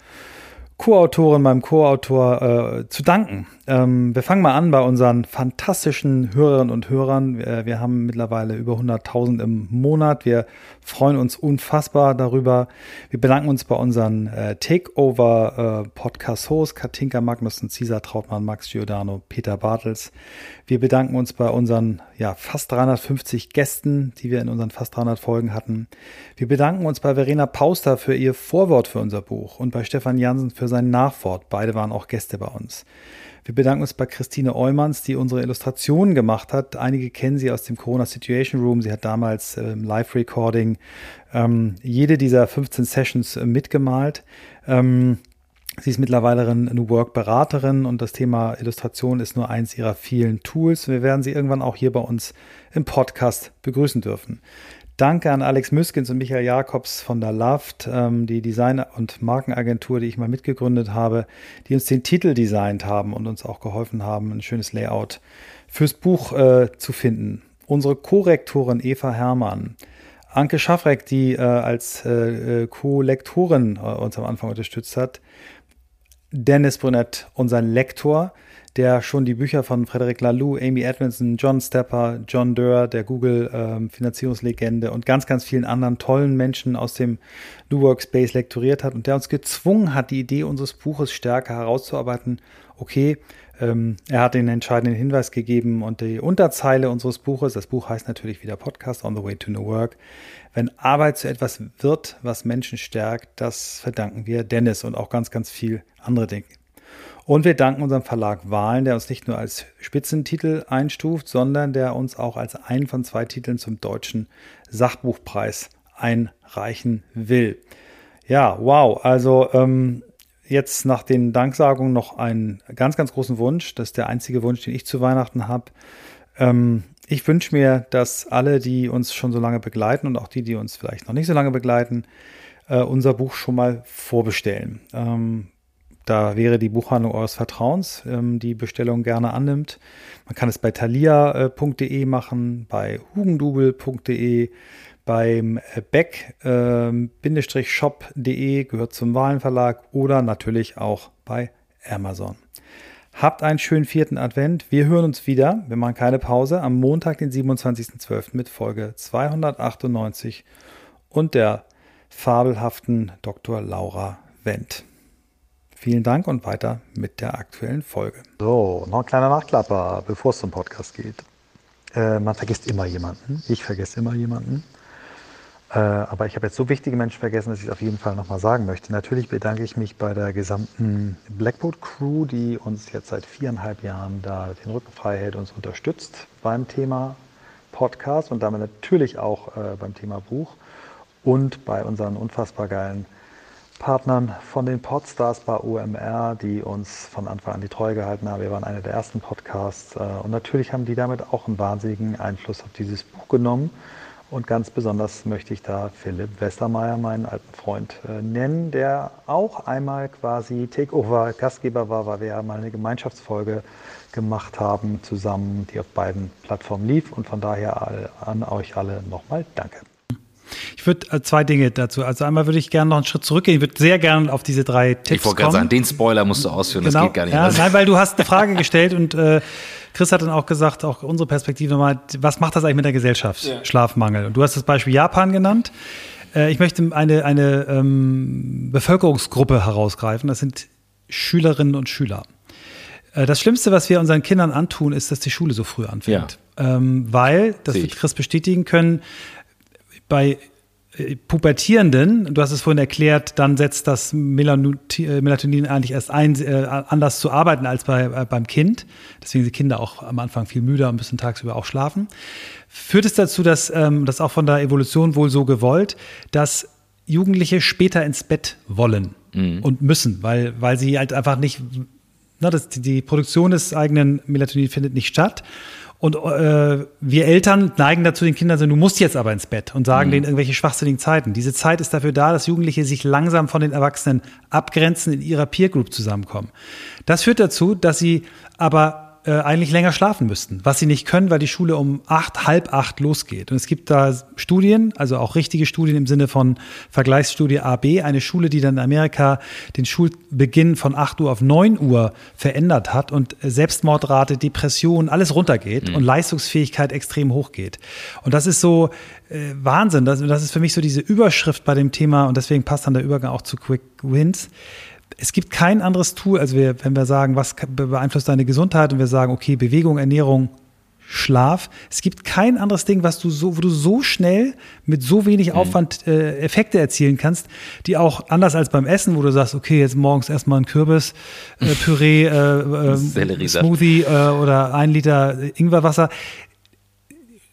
Co-Autorin, meinem Co-Autor äh, zu danken. Ähm, wir fangen mal an bei unseren fantastischen Hörerinnen und Hörern. Wir, wir haben mittlerweile über 100.000 im Monat. Wir freuen uns unfassbar darüber. Wir bedanken uns bei unseren äh, Takeover-Podcast-Hosts, äh, Katinka Magnussen, Cesar Trautmann, Max Giordano, Peter Bartels. Wir bedanken uns bei unseren ja, fast 350 Gästen, die wir in unseren fast 300 Folgen hatten. Wir bedanken uns bei Verena Pauster für ihr Vorwort für unser Buch und bei Stefan Jansen für sein Nachwort. Beide waren auch Gäste bei uns. Wir bedanken uns bei Christine Eumanns, die unsere Illustrationen gemacht hat. Einige kennen sie aus dem Corona Situation Room. Sie hat damals im ähm, Live-Recording ähm, jede dieser 15 Sessions äh, mitgemalt. Ähm, Sie ist mittlerweile eine New Work Beraterin und das Thema Illustration ist nur eins ihrer vielen Tools. Wir werden sie irgendwann auch hier bei uns im Podcast begrüßen dürfen. Danke an Alex Müskens und Michael Jakobs von der Loft, ähm, die Design- und Markenagentur, die ich mal mitgegründet habe, die uns den Titel designt haben und uns auch geholfen haben, ein schönes Layout fürs Buch äh, zu finden. Unsere Korrektorin Eva Herrmann, Anke Schaffreck, die äh, als äh, äh Co-Lektorin äh, uns am Anfang unterstützt hat, Dennis Brunett, unser Lektor, der schon die Bücher von Frederic Laloux, Amy Edmondson, John Stepper, John Durr, der Google-Finanzierungslegende ähm, und ganz, ganz vielen anderen tollen Menschen aus dem New Workspace lektoriert hat und der uns gezwungen hat, die Idee unseres Buches stärker herauszuarbeiten. Okay, ähm, er hat den entscheidenden Hinweis gegeben und die Unterzeile unseres Buches, das Buch heißt natürlich wieder Podcast on the Way to New Work, wenn Arbeit zu etwas wird, was Menschen stärkt, das verdanken wir Dennis und auch ganz, ganz viel andere Dinge. Und wir danken unserem Verlag Wahlen, der uns nicht nur als Spitzentitel einstuft, sondern der uns auch als einen von zwei Titeln zum deutschen Sachbuchpreis einreichen will. Ja, wow. Also ähm, jetzt nach den Danksagungen noch einen ganz, ganz großen Wunsch. Das ist der einzige Wunsch, den ich zu Weihnachten habe. Ähm, ich wünsche mir, dass alle, die uns schon so lange begleiten und auch die, die uns vielleicht noch nicht so lange begleiten, äh, unser Buch schon mal vorbestellen. Ähm, da wäre die Buchhandlung eures Vertrauens, ähm, die Bestellung gerne annimmt. Man kann es bei thalia.de machen, bei hugendubel.de, beim äh, beck-shop.de ähm, gehört zum Wahlenverlag oder natürlich auch bei Amazon. Habt einen schönen vierten Advent. Wir hören uns wieder. Wir machen keine Pause am Montag, den 27.12. mit Folge 298 und der fabelhaften Dr. Laura Wendt. Vielen Dank und weiter mit der aktuellen Folge. So, noch ein kleiner Nachklapper, bevor es zum Podcast geht. Äh, man vergisst immer jemanden. Ich vergesse immer jemanden. Äh, aber ich habe jetzt so wichtige Menschen vergessen, dass ich es auf jeden Fall nochmal sagen möchte. Natürlich bedanke ich mich bei der gesamten Blackboard Crew, die uns jetzt seit viereinhalb Jahren da den Rücken frei hält, uns unterstützt beim Thema Podcast und damit natürlich auch äh, beim Thema Buch und bei unseren unfassbar geilen Partnern von den Podstars bei OMR, die uns von Anfang an die Treue gehalten haben. Wir waren einer der ersten Podcasts äh, und natürlich haben die damit auch einen wahnsinnigen Einfluss auf dieses Buch genommen. Und ganz besonders möchte ich da Philipp Westermeier, meinen alten Freund, äh, nennen, der auch einmal quasi Takeover-Gastgeber war, weil wir ja mal eine Gemeinschaftsfolge gemacht haben zusammen, die auf beiden Plattformen lief. Und von daher an euch alle nochmal Danke. Ich würde äh, zwei Dinge dazu. Also einmal würde ich gerne noch einen Schritt zurückgehen. Ich würde sehr gerne auf diese drei Tipps Ich wollte gerade sagen, den Spoiler musst du ausführen, genau. das geht gar nicht. Ja, nein, weil du hast eine Frage gestellt und äh, Chris hat dann auch gesagt, auch unsere Perspektive nochmal, was macht das eigentlich mit der Gesellschaft, ja. Schlafmangel? Und du hast das Beispiel Japan genannt. Äh, ich möchte eine, eine ähm, Bevölkerungsgruppe herausgreifen. Das sind Schülerinnen und Schüler. Äh, das Schlimmste, was wir unseren Kindern antun, ist, dass die Schule so früh anfängt. Ja. Ähm, weil, das wird Chris bestätigen können, bei äh, Pubertierenden, du hast es vorhin erklärt, dann setzt das äh, Melatonin eigentlich erst ein, äh, anders zu arbeiten als bei, äh, beim Kind. Deswegen sind Kinder auch am Anfang viel müder und müssen tagsüber auch schlafen. Führt es dazu, dass ähm, das auch von der Evolution wohl so gewollt, dass Jugendliche später ins Bett wollen. mhm. und müssen, weil, weil sie halt einfach nicht, na, das, die Produktion des eigenen Melatonin findet nicht statt. Und äh, wir Eltern neigen dazu, den Kindern zu sagen, du musst jetzt aber ins Bett und sagen mhm. denen irgendwelche schwachsinnigen Zeiten. Diese Zeit ist dafür da, dass Jugendliche sich langsam von den Erwachsenen abgrenzen, in ihrer Peer Group zusammenkommen. Das führt dazu, dass sie aber äh, eigentlich länger schlafen müssten, was sie nicht können, weil die Schule um acht, halb acht losgeht. Und es gibt da Studien, also auch richtige Studien im Sinne von Vergleichsstudie AB, eine Schule, die dann in Amerika den Schulbeginn von acht Uhr auf neun Uhr verändert hat und Selbstmordrate, Depression, alles runtergeht mhm. und Leistungsfähigkeit extrem hochgeht. Und das ist so äh, Wahnsinn. Das, das ist für mich so diese Überschrift bei dem Thema und deswegen passt dann der Übergang auch zu Quick Wins es gibt kein anderes Tool, also wir, wenn wir sagen, was beeinflusst deine Gesundheit und wir sagen, okay, Bewegung, Ernährung, Schlaf. Es gibt kein anderes Ding, was du so, wo du so schnell mit so wenig mhm. Aufwand äh, Effekte erzielen kannst, die auch anders als beim Essen, wo du sagst, okay, jetzt morgens erstmal ein Kürbis, äh, Püree, äh, äh, Smoothie äh, oder ein Liter Ingwerwasser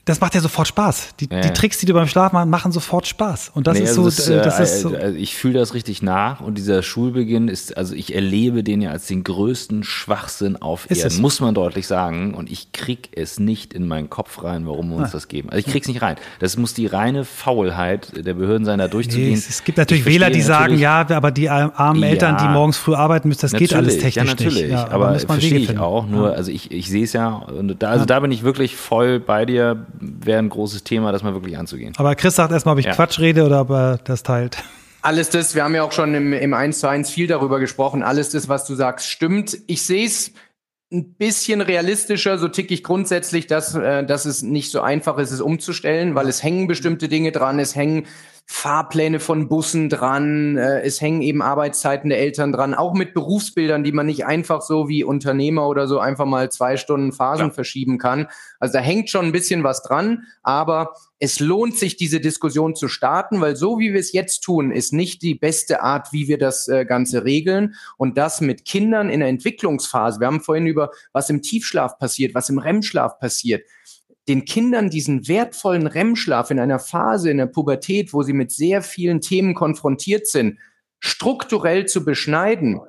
das macht ja sofort Spaß. Die, ja. die, Tricks, die du beim Schlaf machst, machen sofort Spaß. Und das nee, ist so, das, äh, das ist so. Also ich fühle das richtig nach und dieser Schulbeginn ist, also ich erlebe den ja als den größten Schwachsinn auf ist Erden, es? muss man deutlich sagen. Und ich krieg es nicht in meinen Kopf rein, warum wir uns ah. das geben. Also ich krieg's nicht rein. Das muss die reine Faulheit der Behörden sein, da durchzugehen. Nee, es, es, gibt natürlich Wähler, die sagen, ja, aber die armen Eltern, ja, die morgens früh arbeiten müssen, das geht alles technisch ja, natürlich. nicht. Ja, aber, aber verstehe ich auch. Nur, also ich, ich sehe es ja, und da, also da bin ich wirklich voll bei dir wäre ein großes Thema, das mal wirklich anzugehen. Aber Chris sagt erstmal, ob ich ja. Quatsch rede oder ob er das teilt. Alles das, wir haben ja auch schon im, im 1 zu 1 viel darüber gesprochen, alles das, was du sagst, stimmt. Ich sehe es ein bisschen realistischer, so tick ich grundsätzlich, dass, äh, dass es nicht so einfach ist, es umzustellen, weil es hängen bestimmte Dinge dran, es hängen Fahrpläne von Bussen dran, äh, es hängen eben Arbeitszeiten der Eltern dran, auch mit Berufsbildern, die man nicht einfach so wie Unternehmer oder so einfach mal zwei Stunden Phasen ja. verschieben kann. Also da hängt schon ein bisschen was dran, aber es lohnt sich, diese Diskussion zu starten, weil so wie wir es jetzt tun, ist nicht die beste Art, wie wir das äh, Ganze regeln. Und das mit Kindern in der Entwicklungsphase. Wir haben vorhin über, was im Tiefschlaf passiert, was im REM-Schlaf passiert den Kindern diesen wertvollen REM-Schlaf in einer Phase in der Pubertät, wo sie mit sehr vielen Themen konfrontiert sind, strukturell zu beschneiden,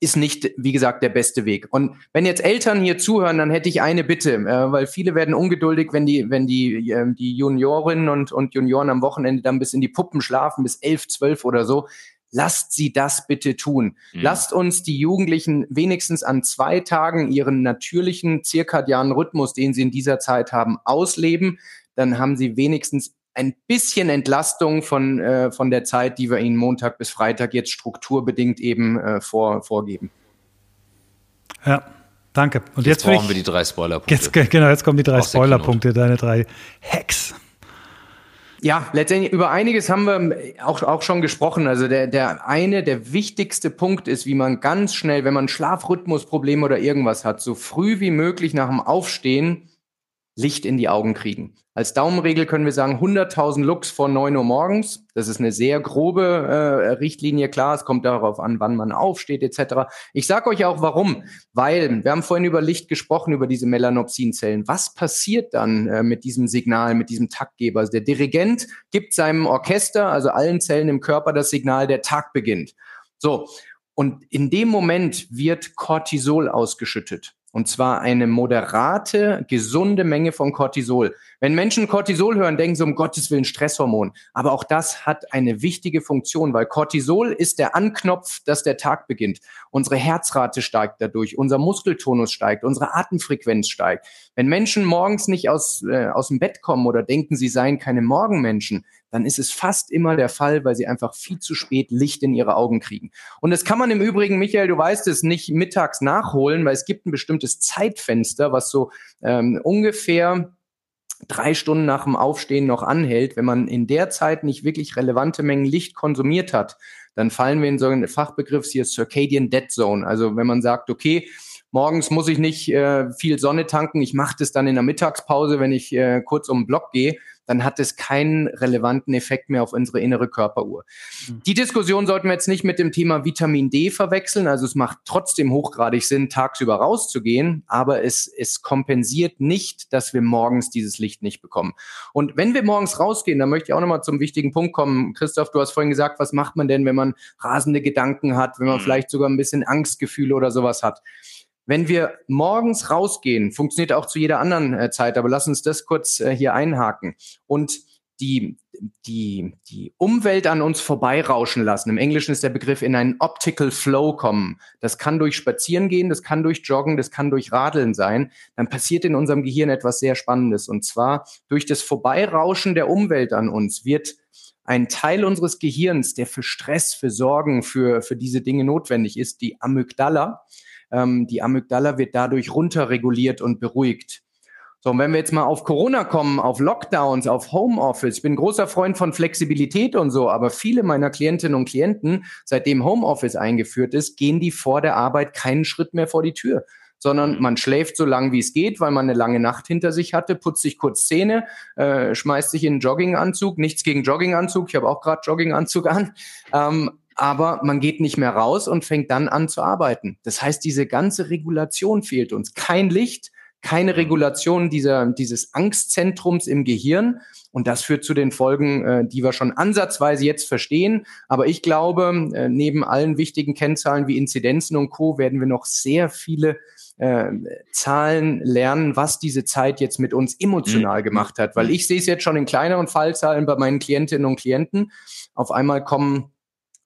ist nicht, wie gesagt, der beste Weg. Und wenn jetzt Eltern hier zuhören, dann hätte ich eine Bitte, äh, weil viele werden ungeduldig, wenn die, wenn die, äh, die Juniorinnen und, und Junioren am Wochenende dann bis in die Puppen schlafen, bis elf, zwölf oder so. Lasst sie das bitte tun. Mhm. Lasst uns die Jugendlichen wenigstens an zwei Tagen ihren natürlichen zirkadianen Rhythmus, den sie in dieser Zeit haben, ausleben. Dann haben sie wenigstens ein bisschen Entlastung von, äh, von der Zeit, die wir ihnen Montag bis Freitag jetzt strukturbedingt eben äh, vor, vorgeben. Ja, danke. Und jetzt, jetzt brauchen wir die drei Spoilerpunkte. Jetzt, genau, jetzt kommen die drei Spoilerpunkte, deine drei Hacks. Ja, letztendlich über einiges haben wir auch, auch schon gesprochen. Also der, der eine, der wichtigste Punkt ist, wie man ganz schnell, wenn man Schlafrhythmusprobleme oder irgendwas hat, so früh wie möglich nach dem Aufstehen Licht in die Augen kriegen. Als Daumenregel können wir sagen 100.000 Lux vor 9 Uhr morgens. Das ist eine sehr grobe äh, Richtlinie. Klar, es kommt darauf an, wann man aufsteht etc. Ich sage euch auch warum. Weil wir haben vorhin über Licht gesprochen, über diese Melanopsinzellen. Was passiert dann äh, mit diesem Signal, mit diesem Taktgeber? Also der Dirigent gibt seinem Orchester, also allen Zellen im Körper, das Signal, der Tag beginnt. So. Und in dem Moment wird Cortisol ausgeschüttet. Und zwar eine moderate, gesunde Menge von Cortisol. Wenn Menschen Cortisol hören, denken sie um Gottes Willen Stresshormon. Aber auch das hat eine wichtige Funktion, weil Cortisol ist der Anknopf, dass der Tag beginnt. Unsere Herzrate steigt dadurch, unser Muskeltonus steigt, unsere Atemfrequenz steigt. Wenn Menschen morgens nicht aus, äh, aus dem Bett kommen oder denken, sie seien keine Morgenmenschen, dann ist es fast immer der Fall, weil sie einfach viel zu spät Licht in ihre Augen kriegen. Und das kann man im Übrigen, Michael, du weißt es, nicht mittags nachholen, weil es gibt ein bestimmtes Zeitfenster, was so ähm, ungefähr drei Stunden nach dem Aufstehen noch anhält. Wenn man in der Zeit nicht wirklich relevante Mengen Licht konsumiert hat, dann fallen wir in so einen Fachbegriff hier Circadian Dead Zone. Also wenn man sagt, okay, morgens muss ich nicht äh, viel Sonne tanken, ich mache das dann in der Mittagspause, wenn ich äh, kurz um den Block gehe, dann hat es keinen relevanten Effekt mehr auf unsere innere Körperuhr. Mhm. Die Diskussion sollten wir jetzt nicht mit dem Thema Vitamin D verwechseln. Also es macht trotzdem hochgradig Sinn, tagsüber rauszugehen, aber es, es kompensiert nicht, dass wir morgens dieses Licht nicht bekommen. Und wenn wir morgens rausgehen, dann möchte ich auch nochmal zum wichtigen Punkt kommen. Christoph, du hast vorhin gesagt, was macht man denn, wenn man rasende Gedanken hat, wenn man mhm. vielleicht sogar ein bisschen Angstgefühle oder sowas hat? Wenn wir morgens rausgehen, funktioniert auch zu jeder anderen äh, Zeit, aber lass uns das kurz äh, hier einhaken und die, die, die Umwelt an uns vorbeirauschen lassen. Im Englischen ist der Begriff in einen Optical Flow kommen. Das kann durch Spazieren gehen, das kann durch Joggen, das kann durch Radeln sein. Dann passiert in unserem Gehirn etwas sehr Spannendes. Und zwar durch das Vorbeirauschen der Umwelt an uns wird ein Teil unseres Gehirns, der für Stress, für Sorgen, für, für diese Dinge notwendig ist, die Amygdala, ähm, die Amygdala wird dadurch runterreguliert und beruhigt. So, und wenn wir jetzt mal auf Corona kommen, auf Lockdowns, auf Homeoffice, ich bin großer Freund von Flexibilität und so, aber viele meiner Klientinnen und Klienten, seitdem Homeoffice eingeführt ist, gehen die vor der Arbeit keinen Schritt mehr vor die Tür sondern man schläft so lang wie es geht, weil man eine lange Nacht hinter sich hatte, putzt sich kurz Zähne, äh, schmeißt sich in einen Jogginganzug. Nichts gegen Jogginganzug, ich habe auch gerade Jogginganzug an. Ähm, aber man geht nicht mehr raus und fängt dann an zu arbeiten. Das heißt, diese ganze Regulation fehlt uns. Kein Licht, keine Regulation dieser, dieses Angstzentrums im Gehirn. Und das führt zu den Folgen, äh, die wir schon ansatzweise jetzt verstehen. Aber ich glaube, äh, neben allen wichtigen Kennzahlen wie Inzidenzen und Co. werden wir noch sehr viele äh, Zahlen lernen, was diese Zeit jetzt mit uns emotional mhm. gemacht hat. Weil ich sehe es jetzt schon in kleineren Fallzahlen bei meinen Klientinnen und Klienten. Auf einmal kommen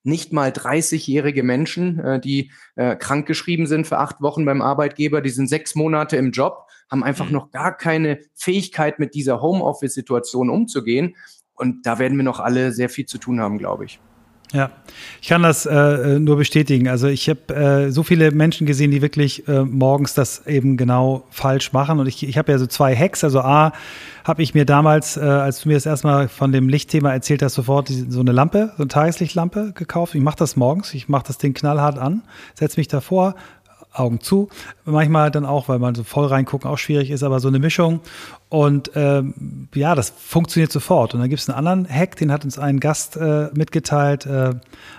nicht mal 30-jährige Menschen, äh, die äh, krankgeschrieben sind für acht Wochen beim Arbeitgeber, die sind sechs Monate im Job, haben einfach mhm. noch gar keine Fähigkeit, mit dieser Homeoffice-Situation umzugehen. Und da werden wir noch alle sehr viel zu tun haben, glaube ich. Ja, ich kann das äh, nur bestätigen. Also ich habe äh, so viele Menschen gesehen, die wirklich äh, morgens das eben genau falsch machen. Und ich, ich habe ja so zwei Hacks. Also A, habe ich mir damals, äh, als du mir das erstmal von dem Lichtthema erzählt hast, sofort die, so eine Lampe, so eine Tageslichtlampe gekauft. Ich mache das morgens, ich mache das Ding knallhart an, setze mich davor, Augen zu. Manchmal dann auch, weil man so voll reingucken auch schwierig ist, aber so eine Mischung. Und ähm, ja, das funktioniert sofort. Und dann gibt es einen anderen Hack, den hat uns ein Gast äh, mitgeteilt, äh,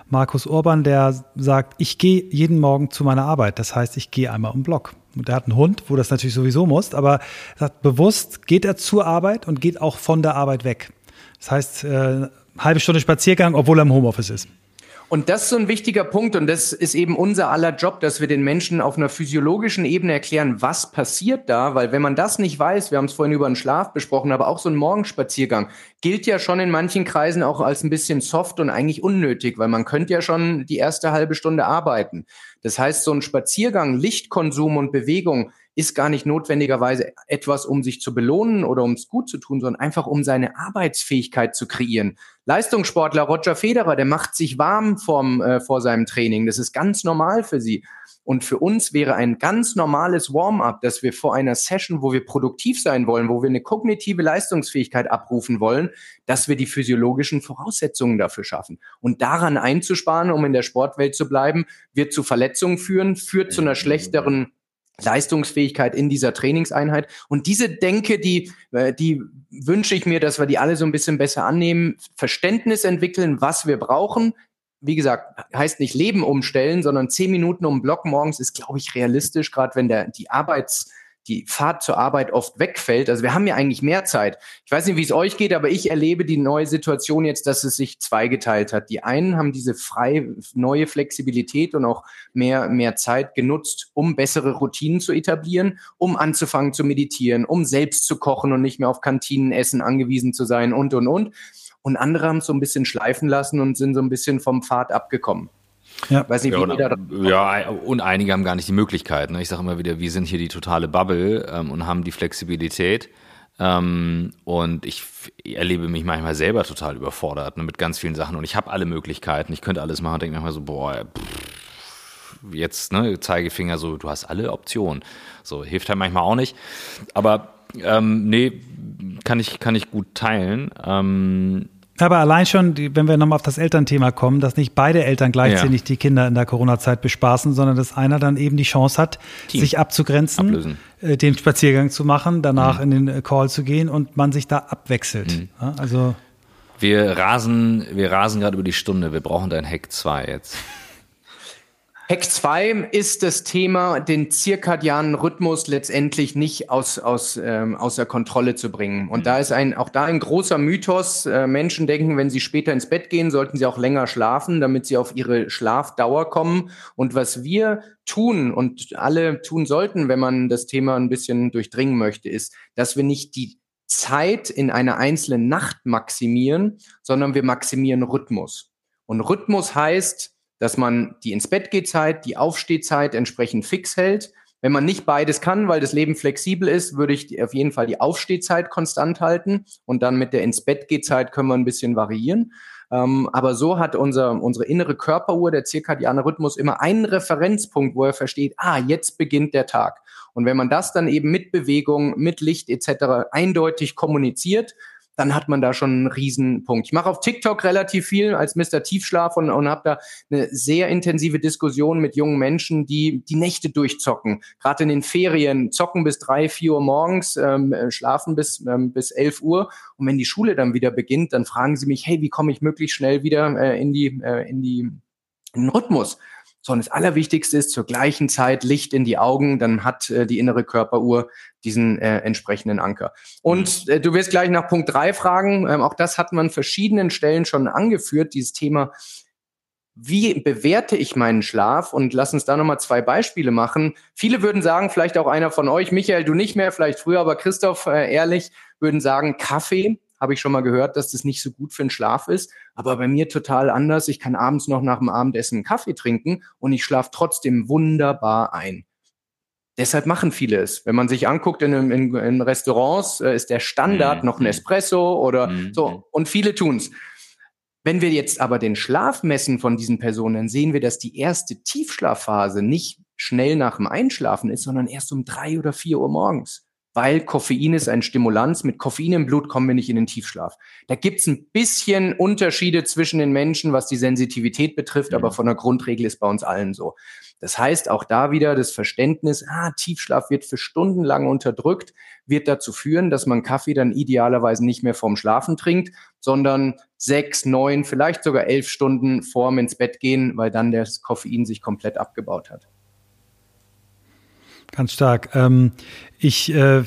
Markus Urban, der sagt, ich gehe jeden Morgen zu meiner Arbeit. Das heißt, ich gehe einmal um Block. Und der hat einen Hund, wo das natürlich sowieso muss, aber sagt, bewusst geht er zur Arbeit und geht auch von der Arbeit weg. Das heißt, äh, halbe Stunde Spaziergang, obwohl er im Homeoffice ist. Und das ist so ein wichtiger Punkt und das ist eben unser aller Job, dass wir den Menschen auf einer physiologischen Ebene erklären, was passiert da, weil wenn man das nicht weiß, wir haben es vorhin über den Schlaf besprochen, aber auch so ein Morgenspaziergang gilt ja schon in manchen Kreisen auch als ein bisschen soft und eigentlich unnötig, weil man könnte ja schon die erste halbe Stunde arbeiten. Das heißt, so ein Spaziergang, Lichtkonsum und Bewegung ist gar nicht notwendigerweise etwas, um sich zu belohnen oder um es gut zu tun, sondern einfach um seine Arbeitsfähigkeit zu kreieren. Leistungssportler Roger Federer, der macht sich warm vorm, äh, vor seinem Training. Das ist ganz normal für sie. Und für uns wäre ein ganz normales Warm-up, dass wir vor einer Session, wo wir produktiv sein wollen, wo wir eine kognitive Leistungsfähigkeit abrufen wollen, dass wir die physiologischen Voraussetzungen dafür schaffen. Und daran einzusparen, um in der Sportwelt zu bleiben, wird zu Verletzungen führen, führt zu einer schlechteren Leistungsfähigkeit in dieser Trainingseinheit. Und diese Denke, die, äh, die wünsche ich mir, dass wir die alle so ein bisschen besser annehmen, Verständnis entwickeln, was wir brauchen. Wie gesagt, heißt nicht Leben umstellen, sondern zehn Minuten um Block morgens ist, glaube ich, realistisch, gerade wenn der, die Arbeits, die Fahrt zur Arbeit oft wegfällt. Also wir haben ja eigentlich mehr Zeit. Ich weiß nicht, wie es euch geht, aber ich erlebe die neue Situation jetzt, dass es sich zweigeteilt hat. Die einen haben diese freie, neue Flexibilität und auch mehr, mehr Zeit genutzt, um bessere Routinen zu etablieren, um anzufangen zu meditieren, um selbst zu kochen und nicht mehr auf Kantinenessen angewiesen zu sein und, und, und. Und andere haben es so ein bisschen schleifen lassen und sind so ein bisschen vom Pfad abgekommen. Ja. Weiß nicht, wie ja, und, ja, und einige haben gar nicht die Möglichkeit. Ne? Ich sage immer wieder, wir sind hier die totale Bubble ähm, und haben die Flexibilität. Ähm, und ich erlebe mich manchmal selber total überfordert ne, mit ganz vielen Sachen. Und ich habe alle Möglichkeiten, ich könnte alles machen und denke manchmal so, boah, pff, jetzt, ne, Zeigefinger, so, du hast alle Optionen. So, hilft halt manchmal auch nicht. Aber ähm, nee, kann ich, kann ich gut teilen. Ähm, Aber allein schon, wenn wir nochmal auf das Elternthema kommen, dass nicht beide Eltern gleichzeitig ja. die Kinder in der Corona-Zeit bespaßen, sondern dass einer dann eben die Chance hat, Team. sich abzugrenzen, äh, den Spaziergang zu machen, danach mhm. in den äh, Call zu gehen und man sich da abwechselt. Mhm. Ja, also wir rasen, wir rasen gerade über die Stunde. Wir brauchen dein Hack 2 jetzt. Hack 2 ist das Thema, den zirkadianen Rhythmus letztendlich nicht aus, aus, ähm, außer Kontrolle zu bringen. Und da ist ein, auch da ein großer Mythos. Äh, Menschen denken, wenn sie später ins Bett gehen, sollten sie auch länger schlafen, damit sie auf ihre Schlafdauer kommen. Und was wir tun und alle tun sollten, wenn man das Thema ein bisschen durchdringen möchte, ist, dass wir nicht die Zeit in einer einzelnen Nacht maximieren, sondern wir maximieren Rhythmus. Und Rhythmus heißt, dass man die ins Bett geht Zeit, die Aufstehzeit entsprechend fix hält. Wenn man nicht beides kann, weil das Leben flexibel ist, würde ich auf jeden Fall die Aufstehzeit konstant halten und dann mit der ins Bett geht Zeit können wir ein bisschen variieren. Ähm, aber so hat unser, unsere innere Körperuhr, der zirkadiane Rhythmus, immer einen Referenzpunkt, wo er versteht, ah, jetzt beginnt der Tag. Und wenn man das dann eben mit Bewegung, mit Licht etc. eindeutig kommuniziert, dann hat man da schon einen Riesenpunkt. Ich mache auf TikTok relativ viel als Mr. Tiefschlaf und, und habe da eine sehr intensive Diskussion mit jungen Menschen, die die Nächte durchzocken. Gerade in den Ferien zocken bis drei, vier Uhr morgens, ähm, schlafen bis, ähm, bis elf Uhr. Und wenn die Schule dann wieder beginnt, dann fragen sie mich, hey, wie komme ich möglichst schnell wieder äh, in die, äh, in die in den Rhythmus? Sondern das Allerwichtigste ist zur gleichen Zeit Licht in die Augen, dann hat äh, die innere Körperuhr diesen äh, entsprechenden Anker. Und mhm. äh, du wirst gleich nach Punkt drei fragen, ähm, auch das hat man an verschiedenen Stellen schon angeführt, dieses Thema, wie bewerte ich meinen Schlaf? Und lass uns da nochmal zwei Beispiele machen. Viele würden sagen, vielleicht auch einer von euch, Michael, du nicht mehr, vielleicht früher, aber Christoph, äh, ehrlich, würden sagen, Kaffee habe ich schon mal gehört, dass das nicht so gut für den Schlaf ist. Aber bei mir total anders. Ich kann abends noch nach dem Abendessen einen Kaffee trinken und ich schlafe trotzdem wunderbar ein. Deshalb machen viele es. Wenn man sich anguckt in, in, in Restaurants, äh, ist der Standard mhm. noch ein Espresso oder mhm. so. Und viele tun's. Wenn wir jetzt aber den Schlaf messen von diesen Personen, dann sehen wir, dass die erste Tiefschlafphase nicht schnell nach dem Einschlafen ist, sondern erst um drei oder vier Uhr morgens weil Koffein ist ein Stimulanz. Mit Koffein im Blut kommen wir nicht in den Tiefschlaf. Da gibt's ein bisschen Unterschiede zwischen den Menschen, was die Sensitivität betrifft, mhm. aber von der Grundregel ist bei uns allen so. Das heißt, auch da wieder das Verständnis, ah, Tiefschlaf wird für Stunden lang unterdrückt, wird dazu führen, dass man Kaffee dann idealerweise nicht mehr vorm Schlafen trinkt, sondern sechs, neun, vielleicht sogar elf Stunden vorm ins Bett gehen, weil dann das Koffein sich komplett abgebaut hat. Ganz stark. Ähm, ich äh,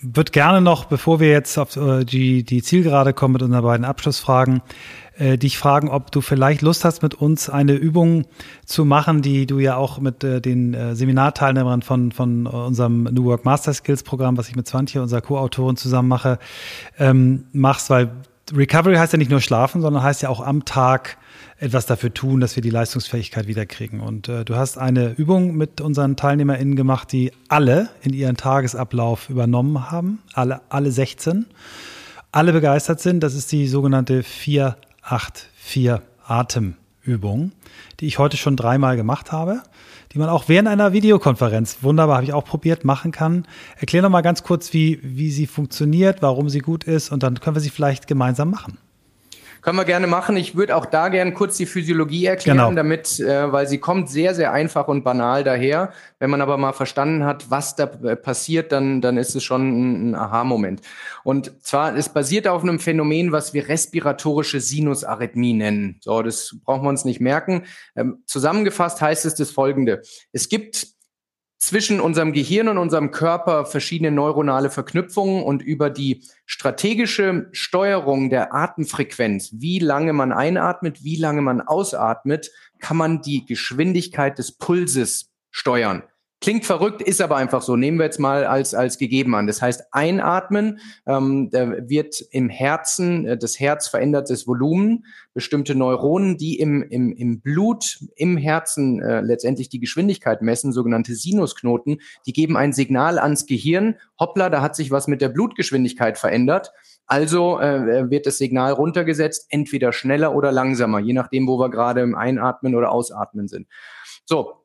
würde gerne noch, bevor wir jetzt auf äh, die, die Zielgerade kommen mit unseren beiden Abschlussfragen, äh, dich fragen, ob du vielleicht Lust hast, mit uns eine Übung zu machen, die du ja auch mit äh, den äh, Seminarteilnehmern von, von unserem New Work Master Skills Programm, was ich mit Swantje, unserer Co-Autorin, zusammen mache, ähm, machst, weil Recovery heißt ja nicht nur schlafen, sondern heißt ja auch am Tag etwas dafür tun, dass wir die Leistungsfähigkeit wiederkriegen. Und äh, du hast eine Übung mit unseren TeilnehmerInnen gemacht, die alle in ihren Tagesablauf übernommen haben, alle, alle 16, alle begeistert sind. Das ist die sogenannte 484 Atemübung, die ich heute schon dreimal gemacht habe, die man auch während einer Videokonferenz, wunderbar, habe ich auch probiert, machen kann. Erklär noch mal ganz kurz, wie, wie sie funktioniert, warum sie gut ist und dann können wir sie vielleicht gemeinsam machen. Können wir gerne machen. Ich würde auch da gerne kurz die Physiologie erklären, genau. damit, äh, weil sie kommt sehr, sehr einfach und banal daher. Wenn man aber mal verstanden hat, was da äh, passiert, dann, dann ist es schon ein Aha-Moment. Und zwar, es basiert auf einem Phänomen, was wir respiratorische Sinusarrhythmie nennen. So, das brauchen wir uns nicht merken. Ähm, zusammengefasst heißt es das folgende. Es gibt zwischen unserem Gehirn und unserem Körper verschiedene neuronale Verknüpfungen und über die strategische Steuerung der Atemfrequenz, wie lange man einatmet, wie lange man ausatmet, kann man die Geschwindigkeit des Pulses steuern. Klingt verrückt, ist aber einfach so. Nehmen wir jetzt mal als, als gegeben an. Das heißt, einatmen, ähm, wird im Herzen, äh, das Herz verändert das Volumen, bestimmte Neuronen, die im, im, im Blut, im Herzen äh, letztendlich die Geschwindigkeit messen, sogenannte Sinusknoten, die geben ein Signal ans Gehirn, hoppla, da hat sich was mit der Blutgeschwindigkeit verändert. Also äh, wird das Signal runtergesetzt, entweder schneller oder langsamer, je nachdem, wo wir gerade im Einatmen oder Ausatmen sind. So,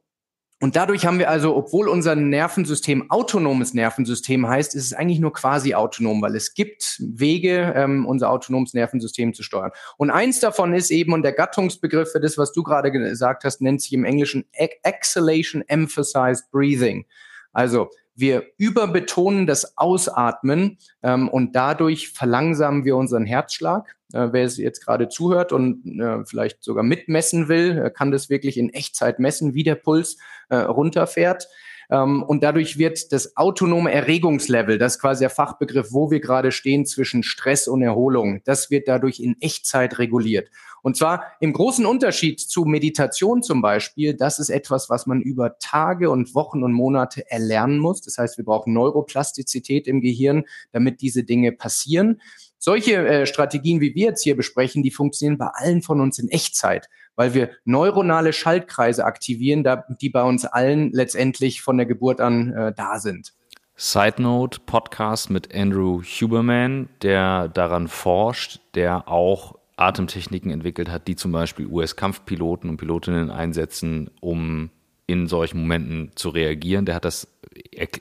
Und dadurch haben wir also, obwohl unser Nervensystem autonomes Nervensystem heißt, ist es eigentlich nur quasi autonom, weil es gibt Wege, ähm, unser autonomes Nervensystem zu steuern. Und eins davon ist eben, und der Gattungsbegriff für das, was du gerade gesagt hast, nennt sich im Englischen Exhalation Emphasized Breathing. Also wir überbetonen das Ausatmen ähm, und dadurch verlangsamen wir unseren Herzschlag. Äh, wer es jetzt gerade zuhört und äh, vielleicht sogar mitmessen will, äh, kann das wirklich in Echtzeit messen, wie der Puls äh, runterfährt. Ähm, und dadurch wird das autonome Erregungslevel, das ist quasi der Fachbegriff, wo wir gerade stehen zwischen Stress und Erholung, das wird dadurch in Echtzeit reguliert. Und zwar im großen Unterschied zu Meditation zum Beispiel, das ist etwas, was man über Tage und Wochen und Monate erlernen muss. Das heißt, wir brauchen Neuroplastizität im Gehirn, damit diese Dinge passieren. Solche äh, Strategien, wie wir jetzt hier besprechen, die funktionieren bei allen von uns in Echtzeit, weil wir neuronale Schaltkreise aktivieren, da, die bei uns allen letztendlich von der Geburt an äh, da sind. Side Note Podcast mit Andrew Huberman, der daran forscht, der auch Atemtechniken entwickelt hat, die zum Beispiel US-Kampfpiloten und Pilotinnen einsetzen, um in solchen Momenten zu reagieren. Der hat das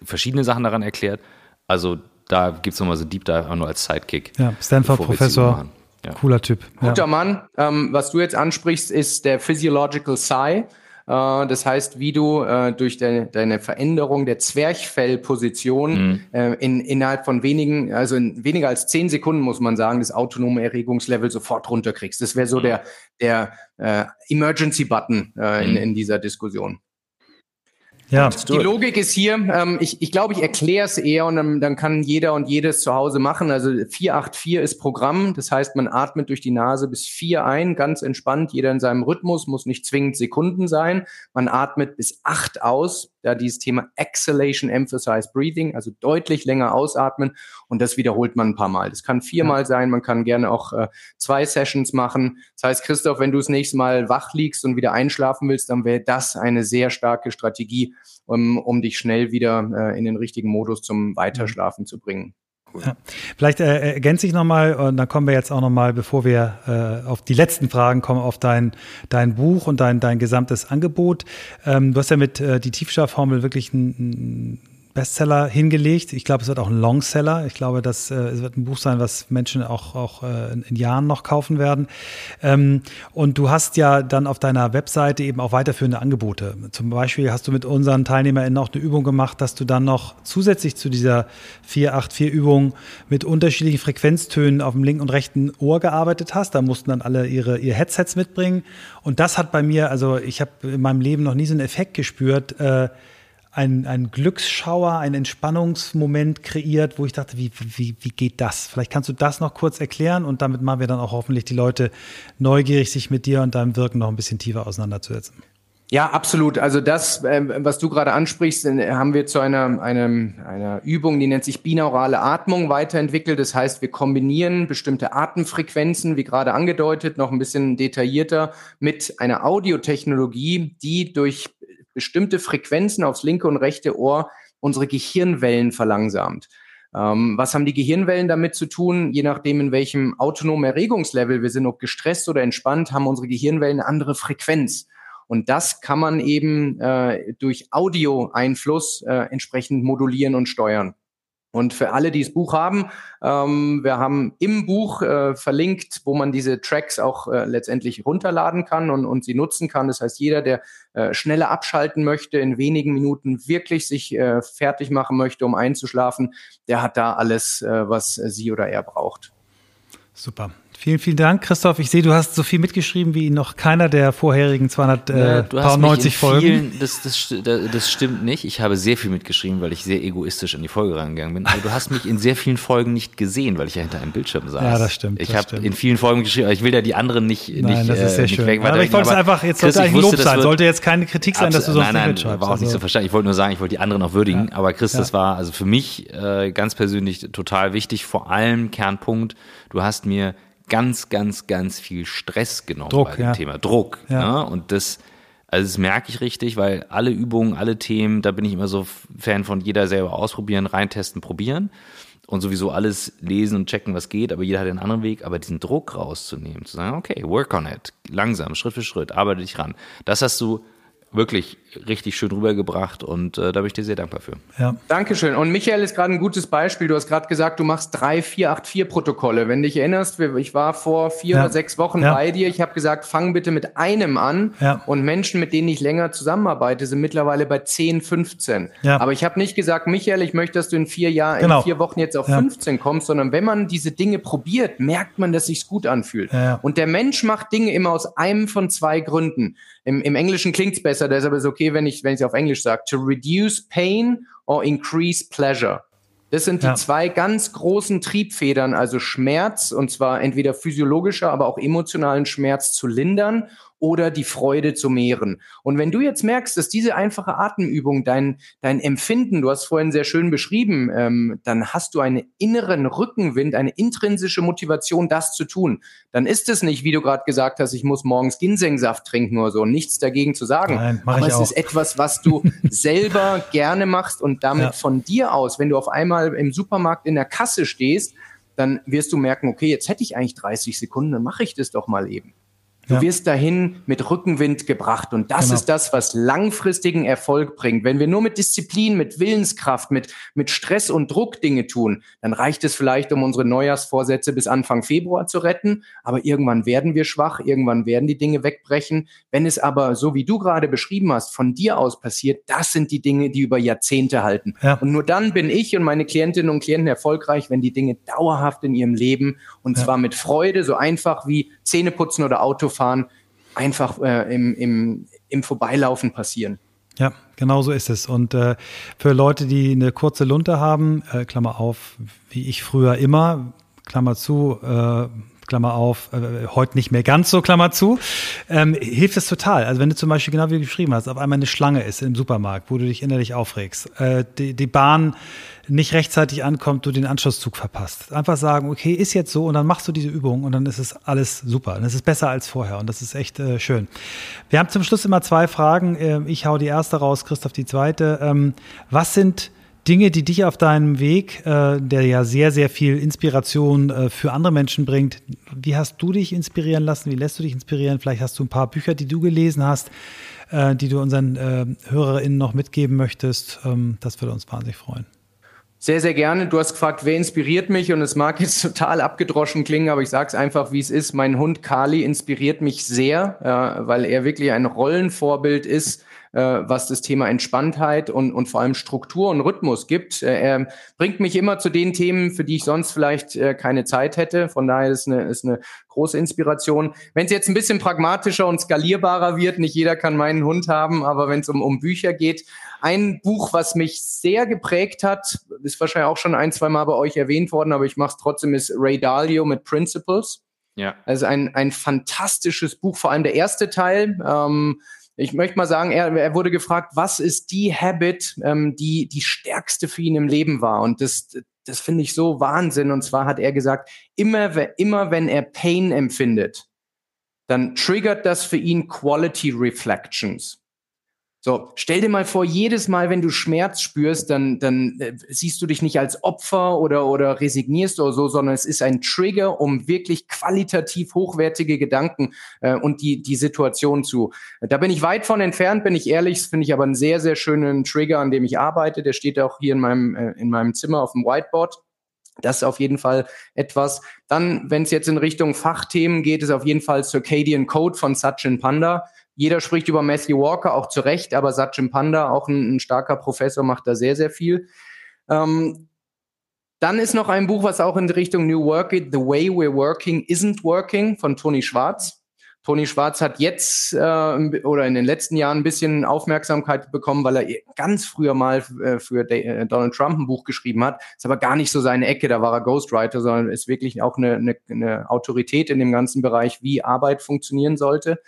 verschiedene Sachen daran erklärt. Also da gibt es nochmal so Deep Dive auch nur als Sidekick. Ja, Stanford-Professor. Ja. Cooler Typ. Guter ja. Mann. Ähm, was du jetzt ansprichst, ist der Physiological Sigh. Äh, das heißt, wie du äh, durch de deine Veränderung der Zwerchfellposition mhm. äh, in, innerhalb von wenigen, also in weniger als zehn Sekunden, muss man sagen, das autonome Erregungslevel sofort runterkriegst. Das wäre so mhm. der, der äh, Emergency-Button äh, in, mhm. in dieser Diskussion. Ja. Die Logik ist hier, ähm, ich, ich glaube, ich erkläre es eher und dann, dann kann jeder und jedes zu Hause machen. Also 484 ist Programm, das heißt, man atmet durch die Nase bis vier ein, ganz entspannt, jeder in seinem Rhythmus, muss nicht zwingend Sekunden sein. Man atmet bis acht aus, da dieses Thema Exhalation Emphasize Breathing, also deutlich länger ausatmen und das wiederholt man ein paar Mal. Das kann viermal sein, man kann gerne auch äh, zwei Sessions machen. Das heißt, Christoph, wenn du das nächste Mal wach liegst und wieder einschlafen willst, dann wäre das eine sehr starke Strategie, um, um dich schnell wieder äh, in den richtigen Modus zum Weiterschlafen zu bringen. Cool. Ja. Vielleicht äh, ergänze ich nochmal und dann kommen wir jetzt auch nochmal, bevor wir äh, auf die letzten Fragen kommen, auf dein, dein Buch und dein, dein gesamtes Angebot. Ähm, du hast ja mit äh, die Tiefschlafformel wirklich ein, ein Bestseller hingelegt. Ich glaube, es wird auch ein Longseller. Ich glaube, dass äh, es wird ein Buch sein, was Menschen auch, auch äh, in, in Jahren noch kaufen werden. Ähm, und du hast ja dann auf deiner Webseite eben auch weiterführende Angebote. Zum Beispiel hast du mit unseren TeilnehmerInnen auch eine Übung gemacht, dass du dann noch zusätzlich zu dieser 484-Übung mit unterschiedlichen Frequenztönen auf dem linken und rechten Ohr gearbeitet hast. Da mussten dann alle ihre, ihr Headsets mitbringen. Und das hat bei mir, also ich habe in meinem Leben noch nie so einen Effekt gespürt, äh, ein, ein Glücksschauer, ein Entspannungsmoment kreiert, wo ich dachte, wie, wie, wie geht das? Vielleicht kannst du das noch kurz erklären und damit machen wir dann auch hoffentlich die Leute neugierig, sich mit dir und deinem Wirken noch ein bisschen tiefer auseinanderzusetzen. Ja, absolut. Also das, äh, was du gerade ansprichst, äh, haben wir zu einer, einem, einer Übung, die nennt sich binaurale Atmung weiterentwickelt. Das heißt, wir kombinieren bestimmte Atemfrequenzen, wie gerade angedeutet, noch ein bisschen detaillierter mit einer Audiotechnologie, die durch bestimmte Frequenzen aufs linke und rechte Ohr unsere Gehirnwellen verlangsamt. Ähm, was haben die Gehirnwellen damit zu tun? Je nachdem, in welchem autonomen Erregungslevel wir sind, ob gestresst oder entspannt, haben unsere Gehirnwellen eine andere Frequenz. Und das kann man eben äh, durch Audio-Einfluss äh, entsprechend modulieren und steuern. Und für alle, die das Buch haben, ähm, wir haben im Buch äh, verlinkt, wo man diese Tracks auch äh, letztendlich runterladen kann und, und sie nutzen kann. Das heißt, jeder, der äh, schneller abschalten möchte, in wenigen Minuten wirklich sich äh, fertig machen möchte, um einzuschlafen, der hat da alles, äh, was sie oder er braucht. Super. Vielen, vielen Dank, Christoph. Ich sehe, du hast so viel mitgeschrieben wie noch keiner der vorherigen 290 äh, Folgen. Vielen, das, das, das stimmt nicht. Ich habe sehr viel mitgeschrieben, weil ich sehr egoistisch an die Folge rangegangen bin. Aber du hast mich in sehr vielen Folgen nicht gesehen, weil ich ja hinter einem Bildschirm saß. Ja, das stimmt. Ich habe in vielen Folgen geschrieben, aber ich will ja die anderen nicht, nein, nicht, das ist sehr äh, schön. Aber ich wollte es einfach, jetzt sollte eigentlich Lob sein. Sollte jetzt keine Kritik sein, dass du sonst nein, nein, nicht mitschreibst. war auch also. nicht so verstanden. Ich wollte nur sagen, ich wollte die anderen auch würdigen. Ja. Aber Chris, das war also für mich äh, ganz persönlich total wichtig. Vor allem Kernpunkt, du hast mir ganz, ganz, ganz viel Stress genommen Druck, bei dem ja. Thema. Druck. Ja. Ne? Und das, also das merke ich richtig, weil alle Übungen, alle Themen, da bin ich immer so Fan von jeder selber ausprobieren, reintesten, probieren und sowieso alles lesen und checken, was geht, aber jeder hat einen anderen Weg, aber diesen Druck rauszunehmen, zu sagen, okay, work on it, langsam, Schritt für Schritt, arbeite dich ran. Das hast du wirklich richtig schön rübergebracht und äh, da bin ich dir sehr dankbar für. Ja. Dankeschön. Und Michael ist gerade ein gutes Beispiel. Du hast gerade gesagt, du machst drei 484-Protokolle. Wenn du dich erinnerst, ich war vor vier ja. oder sechs Wochen ja. bei dir. Ich habe gesagt, fang bitte mit einem an. Ja. Und Menschen, mit denen ich länger zusammenarbeite, sind mittlerweile bei 10, 15. Ja. Aber ich habe nicht gesagt, Michael, ich möchte, dass du in vier Jahren, genau. in vier Wochen jetzt auf 15 kommst, sondern wenn man diese Dinge probiert, merkt man, dass sich's gut anfühlt. Und der Mensch macht Dinge immer aus einem von zwei Gründen. Im, im Englischen klingt's besser, deshalb ist es okay, wenn ich wenn ich auf Englisch sage. To reduce pain or increase pleasure. Das sind die ja. zwei ganz großen Triebfedern, also Schmerz, und zwar entweder physiologischer, aber auch emotionalen Schmerz zu lindern oder die Freude zu mehren. Und wenn du jetzt merkst, dass diese einfache Atemübung dein, dein Empfinden, du hast vorhin sehr schön beschrieben, ähm, dann hast du einen inneren Rückenwind, eine intrinsische Motivation, das zu tun. Dann ist es nicht, wie du gerade gesagt hast, ich muss morgens Ginsengsaft trinken oder so, nichts dagegen zu sagen. Nein, Aber es auch. ist etwas, was du selber gerne machst und damit ja. von dir aus, wenn du auf einmal im Supermarkt in der Kasse stehst, dann wirst du merken, okay, jetzt hätte ich eigentlich 30 Sekunden, dann mache ich das doch mal eben. Du ja. wirst dahin mit Rückenwind gebracht. Und das genau. ist das, was langfristigen Erfolg bringt. Wenn wir nur mit Disziplin, mit Willenskraft, mit, mit Stress und Druck Dinge tun, dann reicht es vielleicht, um unsere Neujahrsvorsätze bis Anfang Februar zu retten. Aber irgendwann werden wir schwach, irgendwann werden die Dinge wegbrechen. Wenn es aber, so wie du gerade beschrieben hast, von dir aus passiert, das sind die Dinge, die über Jahrzehnte halten. Ja. Und nur dann bin ich und meine Klientinnen und Klienten erfolgreich, wenn die Dinge dauerhaft in ihrem Leben und ja. zwar mit Freude, so einfach wie Zähneputzen oder Autofahren, Fahren einfach äh, im, im, im Vorbeilaufen passieren. Ja, genau so ist es. Und äh, für Leute, die eine kurze Lunte haben, äh, Klammer auf, wie ich früher immer, Klammer zu, äh, Klammer auf, äh, heute nicht mehr ganz so, Klammer zu, ähm, hilft es total. Also wenn du zum Beispiel, genau wie du geschrieben hast, auf einmal eine Schlange ist im Supermarkt, wo du dich innerlich aufregst, äh, die, die Bahn nicht rechtzeitig ankommt, du den Anschlusszug verpasst. Einfach sagen, okay, ist jetzt so und dann machst du diese Übung und dann ist es alles super. Und es ist besser als vorher und das ist echt äh, schön. Wir haben zum Schluss immer zwei Fragen. Äh, ich hau die erste raus, Christoph die zweite. Ähm, was sind Dinge, die dich auf deinem Weg, äh, der ja sehr, sehr viel Inspiration äh, für andere Menschen bringt, wie hast du dich inspirieren lassen? Wie lässt du dich inspirieren? Vielleicht hast du ein paar Bücher, die du gelesen hast, äh, die du unseren HörerInnen noch mitgeben möchtest. Ähm, das würde uns wahnsinnig freuen. Sehr, sehr gerne. Du hast gefragt, wer inspiriert mich? Und es mag jetzt total abgedroschen klingen, aber ich sage es einfach, wie es ist. Mein Hund Kali inspiriert mich sehr, äh, weil er wirklich ein Rollenvorbild ist äh, was das Thema Entspanntheit und, und vor allem Struktur und Rhythmus gibt. Äh, er bringt mich immer zu den Themen, für die ich sonst vielleicht äh, keine Zeit hätte. Von daher ist eine, ist eine große Inspiration. Wenn es jetzt ein bisschen pragmatischer und skalierbarer wird, nicht jeder kann meinen Hund haben, aber wenn es um, um Bücher geht, ein Buch, was mich sehr geprägt hat, ist wahrscheinlich auch schon ein, zwei Mal bei euch erwähnt worden, aber ich mache es trotzdem, ist Ray Dalio mit Principles. Ja. Also ein, ein fantastisches Buch, vor allem der erste Teil. Ähm, ich möchte mal sagen, er, er wurde gefragt, was ist die Habit, ähm, die die stärkste für ihn im Leben war? Und das, das finde ich so Wahnsinn. Und zwar hat er gesagt, immer, immer wenn er Pain empfindet, dann triggert das für ihn Quality Reflections. So, stell dir mal vor, jedes Mal, wenn du Schmerz spürst, dann, dann äh, siehst du dich nicht als Opfer oder, oder resignierst oder so, sondern es ist ein Trigger, um wirklich qualitativ hochwertige Gedanken äh, und die, die Situation zu. Da bin ich weit von entfernt, bin ich ehrlich, finde ich aber einen sehr, sehr schönen Trigger, an dem ich arbeite. Der steht auch hier in meinem, äh, in meinem Zimmer auf dem Whiteboard. Das ist auf jeden Fall etwas. Dann, wenn es jetzt in Richtung Fachthemen geht, ist auf jeden Fall Circadian Code von Sachin Panda. Jeder spricht über Matthew Walker, auch zu Recht, aber Satchim Panda, auch ein, ein starker Professor, macht da sehr, sehr viel. Ähm, dann ist noch ein Buch, was auch in Richtung New Work geht, The Way We're Working Isn't Working von Toni Schwarz. Toni Schwarz hat jetzt äh, oder in den letzten Jahren ein bisschen Aufmerksamkeit bekommen, weil er ganz früher mal äh, für äh, Donald Trump ein Buch geschrieben hat. Ist aber gar nicht so seine Ecke, da war er Ghostwriter, sondern ist wirklich auch eine, eine, eine Autorität in dem ganzen Bereich, wie Arbeit funktionieren sollte.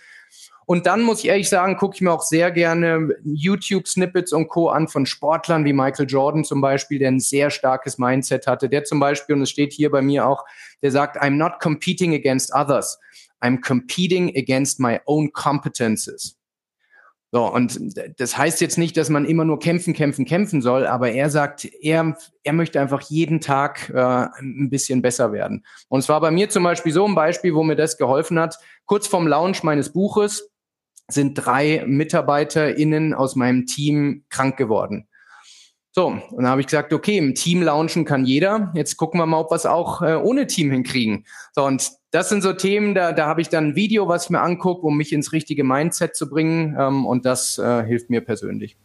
Und dann muss ich ehrlich sagen, gucke ich mir auch sehr gerne YouTube-Snippets und Co. an von Sportlern wie Michael Jordan zum Beispiel, der ein sehr starkes Mindset hatte. Der zum Beispiel, und es steht hier bei mir auch, der sagt, I'm not competing against others. I'm competing against my own competences. So, und das heißt jetzt nicht, dass man immer nur kämpfen, kämpfen, kämpfen soll, aber er sagt, er, er möchte einfach jeden Tag äh, ein bisschen besser werden. Und es war bei mir zum Beispiel so ein Beispiel, wo mir das geholfen hat. Kurz vorm Launch meines Buches sind drei MitarbeiterInnen aus meinem Team krank geworden. So, und dann habe ich gesagt, okay, im Team launchen kann jeder. Jetzt gucken wir mal, ob wir es auch äh, ohne Team hinkriegen. So, und das sind so Themen, da, da habe ich dann ein Video, was ich mir angucke, um mich ins richtige Mindset zu bringen. Ähm, und das äh, hilft mir persönlich.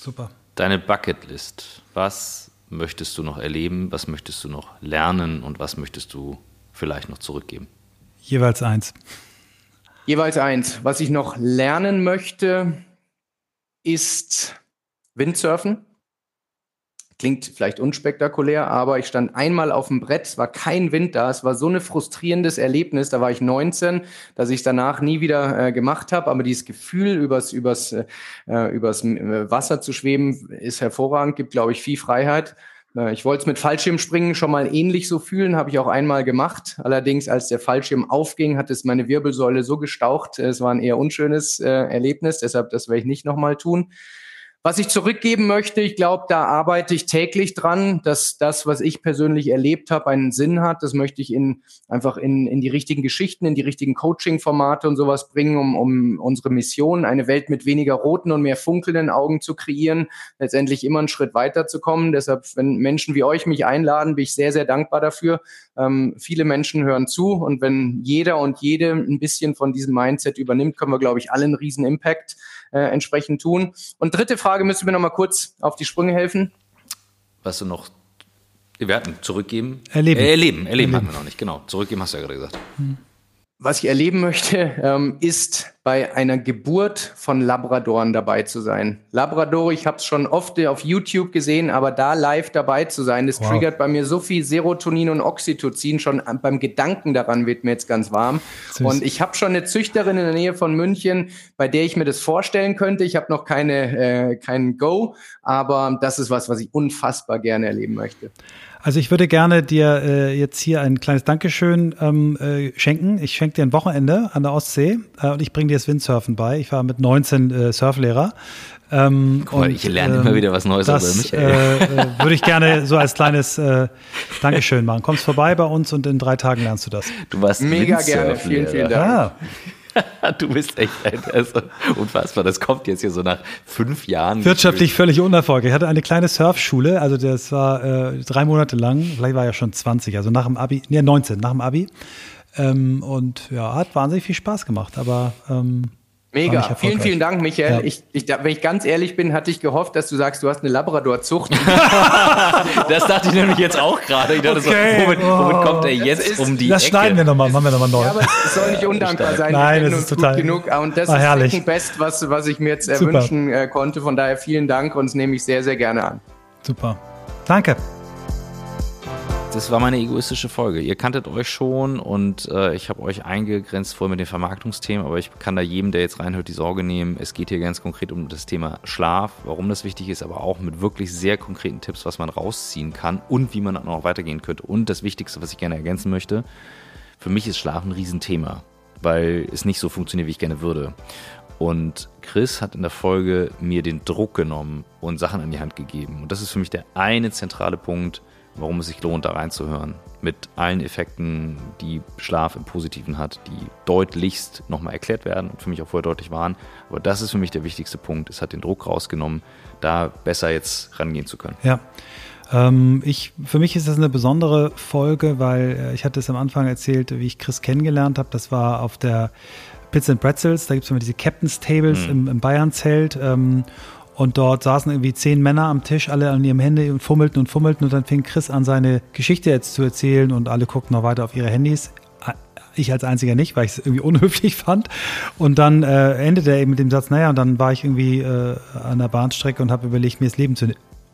Super. Deine Bucketlist. Was möchtest du noch erleben? Was möchtest du noch lernen? Und was möchtest du vielleicht noch zurückgeben? Jeweils eins. Jeweils eins. Was ich noch lernen möchte, ist Windsurfen. Klingt vielleicht unspektakulär, aber ich stand einmal auf dem Brett, es war kein Wind da, es war so ein frustrierendes Erlebnis, da war ich 19, dass ich danach nie wieder äh, gemacht habe, aber dieses Gefühl, übers, übers, äh, übers äh, Wasser zu schweben, ist hervorragend, gibt, glaube ich, viel Freiheit. Äh, ich wollte es mit Fallschirmspringen schon mal ähnlich so fühlen, habe ich auch einmal gemacht. Allerdings, als der Fallschirm aufging, hat es meine Wirbelsäule so gestaucht. Es war ein eher unschönes äh, Erlebnis, deshalb das werde ich nicht nochmal tun. Was ich zurückgeben möchte, ich glaube, da arbeite ich täglich dran, dass das, was ich persönlich erlebt habe, einen Sinn hat. Das möchte ich in, einfach in, in die richtigen Geschichten, in die richtigen Coaching-Formate und sowas bringen, um, um unsere Mission, eine Welt mit weniger roten und mehr funkelnden Augen zu kreieren, letztendlich immer einen Schritt weiter zu kommen. Deshalb, wenn Menschen wie euch mich einladen, bin ich sehr, sehr dankbar dafür. Ähm, viele Menschen hören zu und wenn jeder und jede ein bisschen von diesem Mindset übernimmt, können wir, glaube ich, alle einen riesen Impact äh, entsprechend tun. Und dritte Frage, müsst ihr mir noch mal kurz auf die Sprünge helfen? Was du noch wir hatten zurückgeben. Erleben. Äh, erleben, erleben, erleben hatten wir noch nicht, genau. Zurückgeben hast du ja gerade gesagt. Hm. Was ich erleben möchte, ähm, ist bei einer Geburt von Labradoren dabei zu sein. Labrador, ich habe es schon oft auf YouTube gesehen, aber da live dabei zu sein, das wow. triggert bei mir so viel Serotonin und Oxytocin. Schon beim Gedanken daran wird mir jetzt ganz warm. Süß. Und ich habe schon eine Züchterin in der Nähe von München, bei der ich mir das vorstellen könnte. Ich habe noch keine äh, keinen Go, aber das ist was, was ich unfassbar gerne erleben möchte. Also ich würde gerne dir äh, jetzt hier ein kleines Dankeschön ähm, äh, schenken. Ich schenke dir ein Wochenende an der Ostsee äh, und ich bringe dir das Windsurfen bei. Ich war mit 19 äh, Surflehrer. Ähm, Guck mal, und, ich lerne ähm, immer wieder was Neues das, über mich. Äh, äh, würde ich gerne so als kleines äh, Dankeschön machen. Kommst vorbei bei uns und in drei Tagen lernst du das. Du warst mega gerne. Vielen, vielen Dank. Ja. du bist echt also, unfassbar. Das kommt jetzt hier so nach fünf Jahren. Wirtschaftlich völlig unerfolgreich. Ich hatte eine kleine Surfschule, also das war äh, drei Monate lang, vielleicht war ja schon 20, also nach dem Abi, nee, 19, nach dem Abi. Ähm, und ja, hat wahnsinnig viel Spaß gemacht, aber ähm, Mega. Vielen, vielen Dank, Michael. Ja. Ich, ich, wenn ich ganz ehrlich bin, hatte ich gehofft, dass du sagst, du hast eine Labrador-Zucht. das dachte ich nämlich jetzt auch gerade. Ich dachte okay. so, womit, womit, kommt er jetzt ist, um die Das Ecke? schneiden wir nochmal, machen wir nochmal neu. Ja, aber es soll nicht undankbar sein. Nein, das ist total genug. Und das ist herrlich. das Best, was, was ich mir jetzt erwünschen äh, konnte. Von daher vielen Dank und das nehme ich sehr, sehr gerne an. Super. Danke das war meine egoistische Folge. Ihr kanntet euch schon und äh, ich habe euch eingegrenzt vorher mit den Vermarktungsthemen, aber ich kann da jedem, der jetzt reinhört, die Sorge nehmen. Es geht hier ganz konkret um das Thema Schlaf, warum das wichtig ist, aber auch mit wirklich sehr konkreten Tipps, was man rausziehen kann und wie man dann auch weitergehen könnte. Und das Wichtigste, was ich gerne ergänzen möchte, für mich ist Schlaf ein Riesenthema, weil es nicht so funktioniert, wie ich gerne würde. Und Chris hat in der Folge mir den Druck genommen und Sachen an die Hand gegeben. Und das ist für mich der eine zentrale Punkt, warum es sich lohnt, da reinzuhören. Mit allen Effekten, die Schlaf im Positiven hat, die deutlichst nochmal erklärt werden und für mich auch vorher deutlich waren. Aber das ist für mich der wichtigste Punkt. Es hat den Druck rausgenommen, da besser jetzt rangehen zu können. Ja. Ähm, ich, für mich ist das eine besondere Folge, weil äh, ich hatte es am Anfang erzählt, wie ich Chris kennengelernt habe. Das war auf der Pizza and Pretzels. Da gibt es immer diese Captain's Tables mhm. im, im Bayern-Zelt. Ähm, und dort saßen irgendwie zehn Männer am Tisch, alle an ihrem Handy und fummelten und fummelten. Und dann fing Chris an, seine Geschichte jetzt zu erzählen und alle guckten noch weiter auf ihre Handys. Ich als einziger nicht, weil ich es irgendwie unhöflich fand. Und dann äh, endete er eben mit dem Satz, naja, und dann war ich irgendwie äh, an der Bahnstrecke und habe überlegt, mir das Leben zu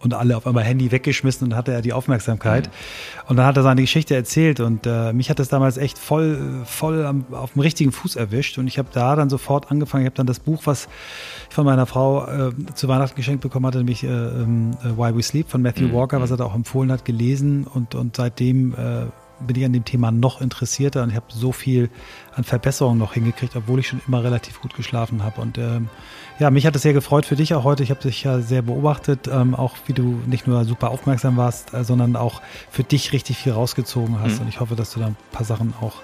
und alle auf einmal Handy weggeschmissen und hatte er die Aufmerksamkeit. Mhm. Und dann hat er seine Geschichte erzählt und äh, mich hat das damals echt voll, voll am, auf dem richtigen Fuß erwischt und ich habe da dann sofort angefangen. Ich habe dann das Buch, was ich von meiner Frau äh, zu Weihnachten geschenkt bekommen hatte, nämlich äh, ähm, äh, Why We Sleep von Matthew mhm. Walker, was er da auch empfohlen hat, gelesen und, und seitdem äh, bin ich an dem Thema noch interessierter und ich habe so viel an Verbesserungen noch hingekriegt, obwohl ich schon immer relativ gut geschlafen habe. Und ähm, ja, mich hat es sehr gefreut für dich auch heute. Ich habe dich ja sehr beobachtet, ähm, auch wie du nicht nur super aufmerksam warst, äh, sondern auch für dich richtig viel rausgezogen hast. Mhm. Und ich hoffe, dass du da ein paar Sachen auch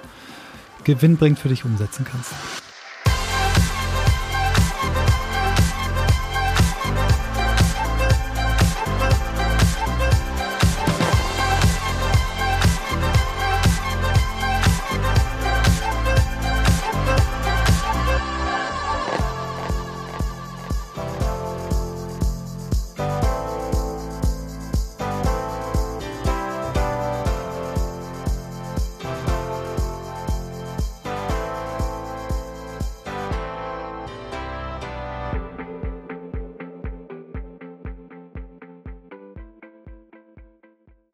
gewinnbringend für dich umsetzen kannst.